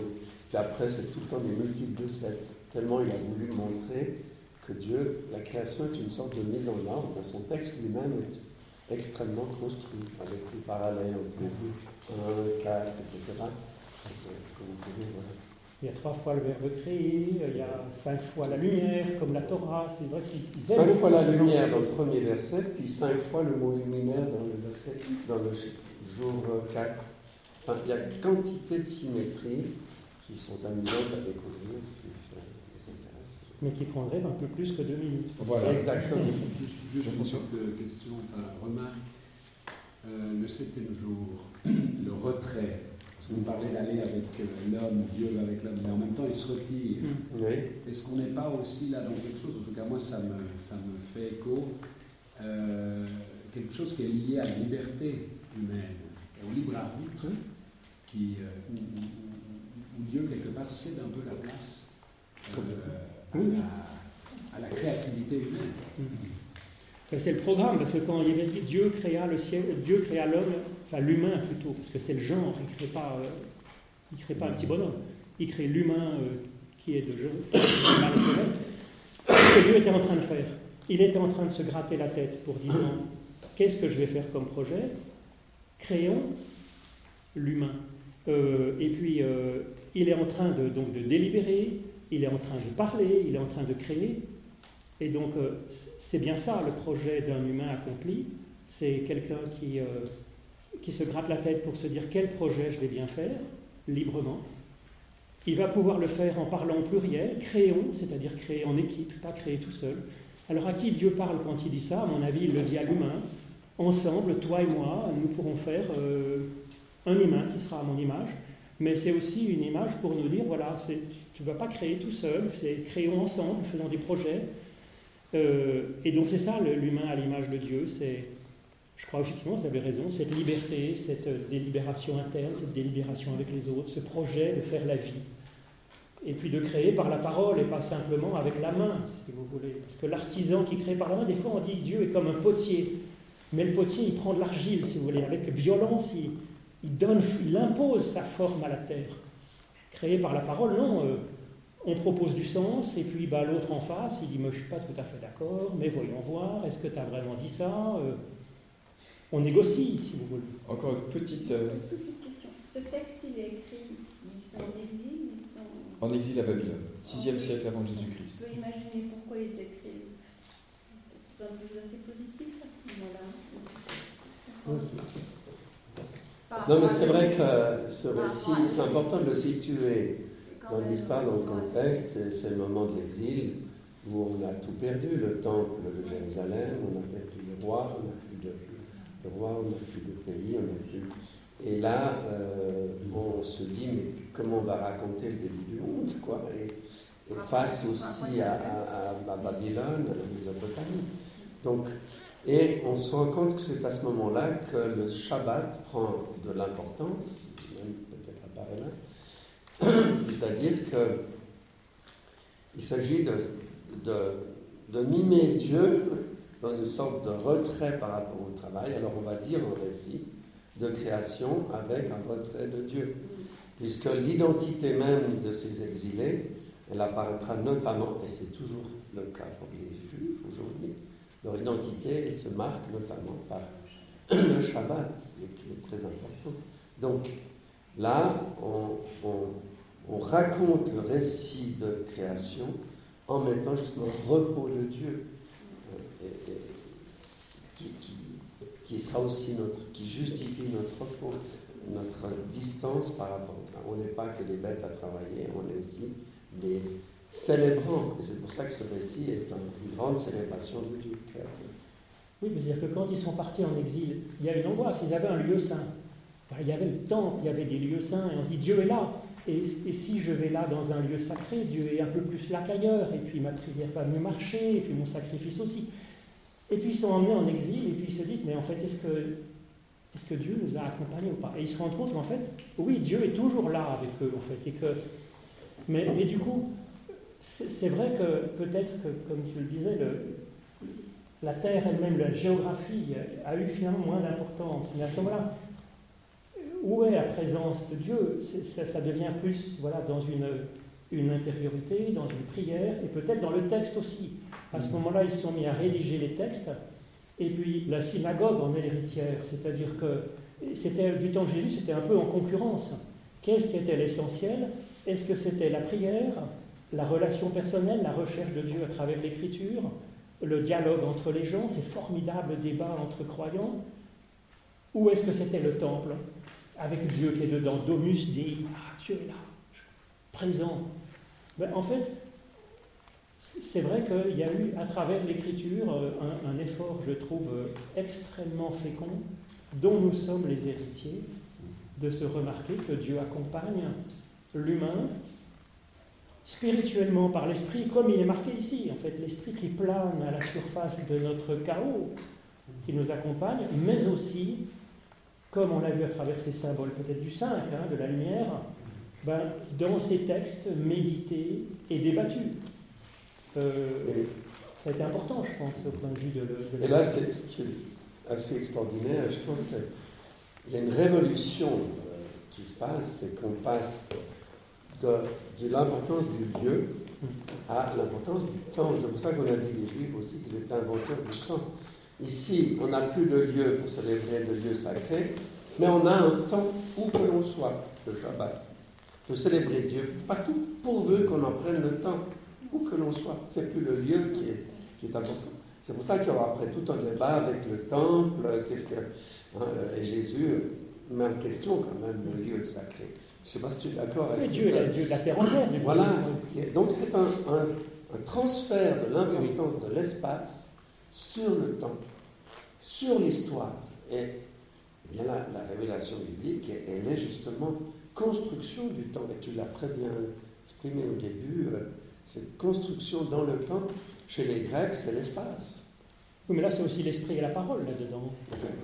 Puis après, c'est tout le temps des multiples de 7. Tellement il a voulu montrer que Dieu, la création est une sorte de mise en ordre. Son texte lui-même est extrêmement construit, avec les parallèles entre les 1, 4, etc. Il y a trois fois le verbe créer, il y a cinq fois la lumière, comme la Torah. C'est vrai qu'ils Cinq fois la lumière dans le premier verset, puis cinq fois le mot luminaire dans le verset, dans le jour 4. Enfin, il y a quantité de symétries qui sont amusantes à découvrir si ça vous intéresse. Mais qui prendraient un peu plus que deux minutes. Voilà, exactement. Juste, juste une petite question, enfin, remarque. Euh, le septième jour, le retrait parce qu'on parlait d'aller avec euh, l'homme, Dieu avec l'homme, mais en même temps il se retire. Mm. Est-ce qu'on n'est pas aussi là dans quelque chose, en tout cas moi ça me, ça me fait écho, euh, quelque chose qui est lié à la liberté humaine, au libre arbitre, qui, euh, où, Dieu quelque part cède un peu la place à, la, créativité humaine. C'est le programme, parce que quand il dit Dieu créa le ciel, Dieu créa l'homme, enfin l'humain plutôt, parce que c'est le genre, il ne crée, pas, euh, crée pas un petit bonhomme, il crée l'humain euh, qui est de genre, ce que Dieu était en train de faire? Il était en train de se gratter la tête pour dire qu'est-ce que je vais faire comme projet? Créons l'humain. Euh, et puis, il est en train de, donc, de délibérer, il est en train de parler, il est en train de créer. Et donc, c'est bien ça le projet d'un humain accompli. C'est quelqu'un qui, euh, qui se gratte la tête pour se dire quel projet je vais bien faire, librement. Il va pouvoir le faire en parlant au pluriel, créons, c'est-à-dire créer en équipe, pas créer tout seul. Alors à qui Dieu parle quand il dit ça? À mon avis, il le dit à l'humain. Ensemble, toi et moi, nous pourrons faire euh, un humain qui sera à mon image. Mais c'est aussi une image pour nous dire, voilà, tu ne vas pas créer tout seul, c'est créons ensemble, faisons des projets, euh, et donc c'est ça l'humain à l'image de Dieu, c'est, je crois effectivement, vous avez raison, cette liberté, cette délibération interne, cette délibération avec les autres, ce projet de faire la vie. Et puis de créer par la parole et pas simplement avec la main, si vous voulez. Parce que l'artisan qui crée par la main, des fois on dit que Dieu est comme un potier. Mais le potier, il prend de l'argile, si vous voulez, avec violence, il, donne, il impose sa forme à la terre. Créer par la parole, non. Euh, on propose du sens, et puis bah, l'autre en face, il dit Moi, je ne suis pas tout à fait d'accord, mais voyons voir, est-ce que tu as vraiment dit ça euh, On négocie, si vous voulez. Encore une petite. Euh, petite question. Ce texte, il est écrit, ils sont en exil ils sont... En exil à Babylone, 6e siècle avant Jésus-Christ. Je peux imaginer pourquoi ils écrivent un peu assez positif à ce moment-là. Non, mais c'est vrai que ce récit, c'est important de le situer dans l'histoire, dans le contexte, c'est le moment de l'exil où on a tout perdu, le temple de Jérusalem, on a perdu le roi, on n'a plus de, roi, on n'a plus de pays, on n'a plus... Et là, euh, on se dit, mais comment on va raconter le début du monde, quoi? Et, face aussi à, à, Babylone, à la Mésopotamie. Donc, et on se rend compte que c'est à ce moment-là que le Shabbat prend de l'importance, même peut-être apparaît là, C'est-à-dire qu'il s'agit de, de, mimer Dieu dans une sorte de retrait par rapport au travail. Alors on va dire un récit de création avec un retrait de Dieu. Puisque l'identité même de ces exilés, elle apparaîtra notamment, et c'est toujours le cas pour les Juifs aujourd'hui, leur identité, elle se marque notamment par le Shabbat, qui est très important. Donc là, on raconte le récit de création en mettant justement le repos de Dieu, euh, qui, sera aussi notre, qui justifie notre repos, notre distance par rapport. On n'est pas que des bêtes à travailler, on est aussi des célébrants. Et c'est pour ça que ce récit est une grande célébration de Dieu Oui, mais dire que quand ils sont partis en exil, il y a une angoisse. Ils avaient un lieu saint. il y avait le temple, il y avait des lieux saints, et on se dit Dieu est là. Et, si je vais là dans un lieu sacré, Dieu est un peu plus là qu'ailleurs, et puis ma prière va mieux marcher, et puis mon sacrifice aussi. Et puis ils sont emmenés en exil, et puis ils se disent, mais en fait, est-ce que, est que Dieu nous a accompagnés ou pas? Et ils se rendent compte qu'en fait, oui, Dieu est toujours là avec eux, en fait. Et que, mais, du coup, c'est vrai que peut-être que, comme tu le disais, la terre elle-même, la géographie, a eu finalement moins d'importance. Mais à ce moment-là, où est la présence de Dieu ça, devient plus voilà, dans une, une intériorité, dans une prière, et peut-être dans le texte aussi. À ce mm. moment-là, ils se sont mis à rédiger les textes, et puis la synagogue en est l'héritière, c'est-à-dire que c'était du temps de Jésus, c'était un peu en concurrence. Qu'est-ce qui était l'essentiel? Est-ce que c'était la prière, la relation personnelle, la recherche de Dieu à travers l'écriture, le dialogue entre les gens, ces formidables débats entre croyants? Ou est-ce que c'était le temple? Avec Dieu qui est dedans. Domus dit Ah, Dieu est là, présent. En fait, c'est vrai qu'il y a eu, à travers l'écriture, euh, un, effort, je trouve, euh, extrêmement fécond, dont nous sommes les héritiers, de se remarquer que Dieu accompagne l'humain spirituellement par l'esprit, comme il est marqué ici, en fait, l'esprit qui plane à la surface de notre chaos, qui nous accompagne, mais aussi comme on l'a vu à travers ces symboles peut-être du 5, hein, de la lumière, ben, dans ces textes médités et débattus. Euh, ça a été important, je pense, au point de vue de, de Et là, c'est ce qui est assez extraordinaire. Je pense qu'il y a une révolution euh, qui se passe, c'est qu'on passe de, de l'importance du lieu à l'importance du temps. C'est pour ça qu'on a dit des Juifs aussi qu'ils étaient inventeurs du temps. Ici, on n'a plus de lieu pour célébrer de lieu sacré, mais on a un temps où que l'on soit, le Shabbat, de célébrer Dieu partout, pourvu qu'on en prenne le temps, où que l'on soit. C'est plus le lieu qui est, qui est important. C'est pour ça qu'il y aura après tout un débat avec le temple, qu'est-ce que. Hein, et Jésus, même question quand même, le lieu sacré. Je ne sais pas si tu es d'accord avec ça. Dieu, Dieu de la terre entière. Voilà. donc c'est un, un, un transfert de l'importance de l'espace sur le temps sur l'histoire. Et bien la, révélation biblique, elle est justement construction du temps. Et tu l'as très bien exprimé au début, euh, cette construction dans le temps, chez les Grecs, c'est l'espace. Oui, mais là, c'est aussi l'esprit et la parole là-dedans.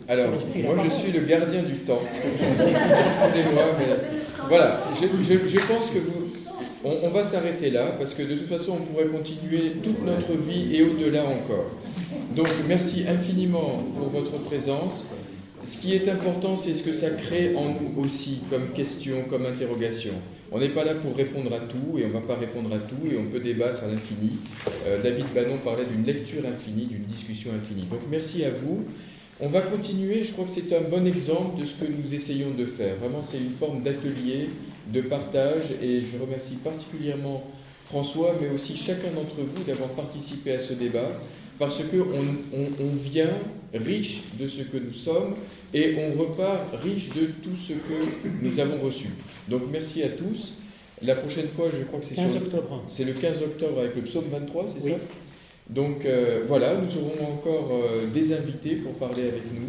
Alors, moi, je suis le gardien du temps. Excusez-moi, mais voilà, je, je, pense que vous. On, on va s'arrêter là, parce que de toute façon, on pourrait continuer toute notre vie et au-delà encore. Donc merci infiniment pour votre présence. Ce qui est important, c'est ce que ça crée en nous aussi comme question, comme interrogation. On n'est pas là pour répondre à tout et on ne va pas répondre à tout et on peut débattre à l'infini. Euh, David Bannon parlait d'une lecture infinie, d'une discussion infinie. Donc merci à vous. On va continuer, je crois que c'est un bon exemple de ce que nous essayons de faire. Vraiment, c'est une forme d'atelier, de partage et je remercie particulièrement François, mais aussi chacun d'entre vous d'avoir participé à ce débat parce qu'on on, vient riche de ce que nous sommes et on repart riche de tout ce que nous avons reçu. Donc merci à tous. La prochaine fois, je crois que c'est. C'est le 15 octobre avec le psaume 23, c'est ça? Donc euh, voilà, nous aurons encore euh, des invités pour parler avec nous.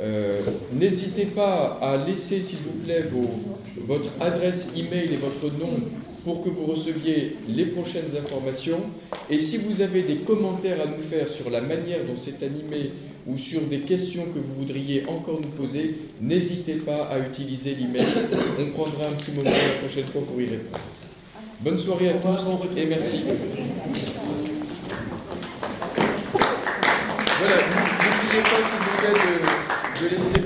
Euh, n'hésitez pas à laisser, s'il vous plaît, vos, votre adresse email et votre nom pour que vous receviez les prochaines informations. Et si vous avez des commentaires à nous faire sur la manière dont c'est animé ou sur des questions que vous voudriez encore nous poser, n'hésitez pas à utiliser l'email. On prendra un petit moment la prochaine fois pour y répondre. Bonne soirée à tous et merci. Voilà, n'oubliez pas s'il vous plaît de, de laisser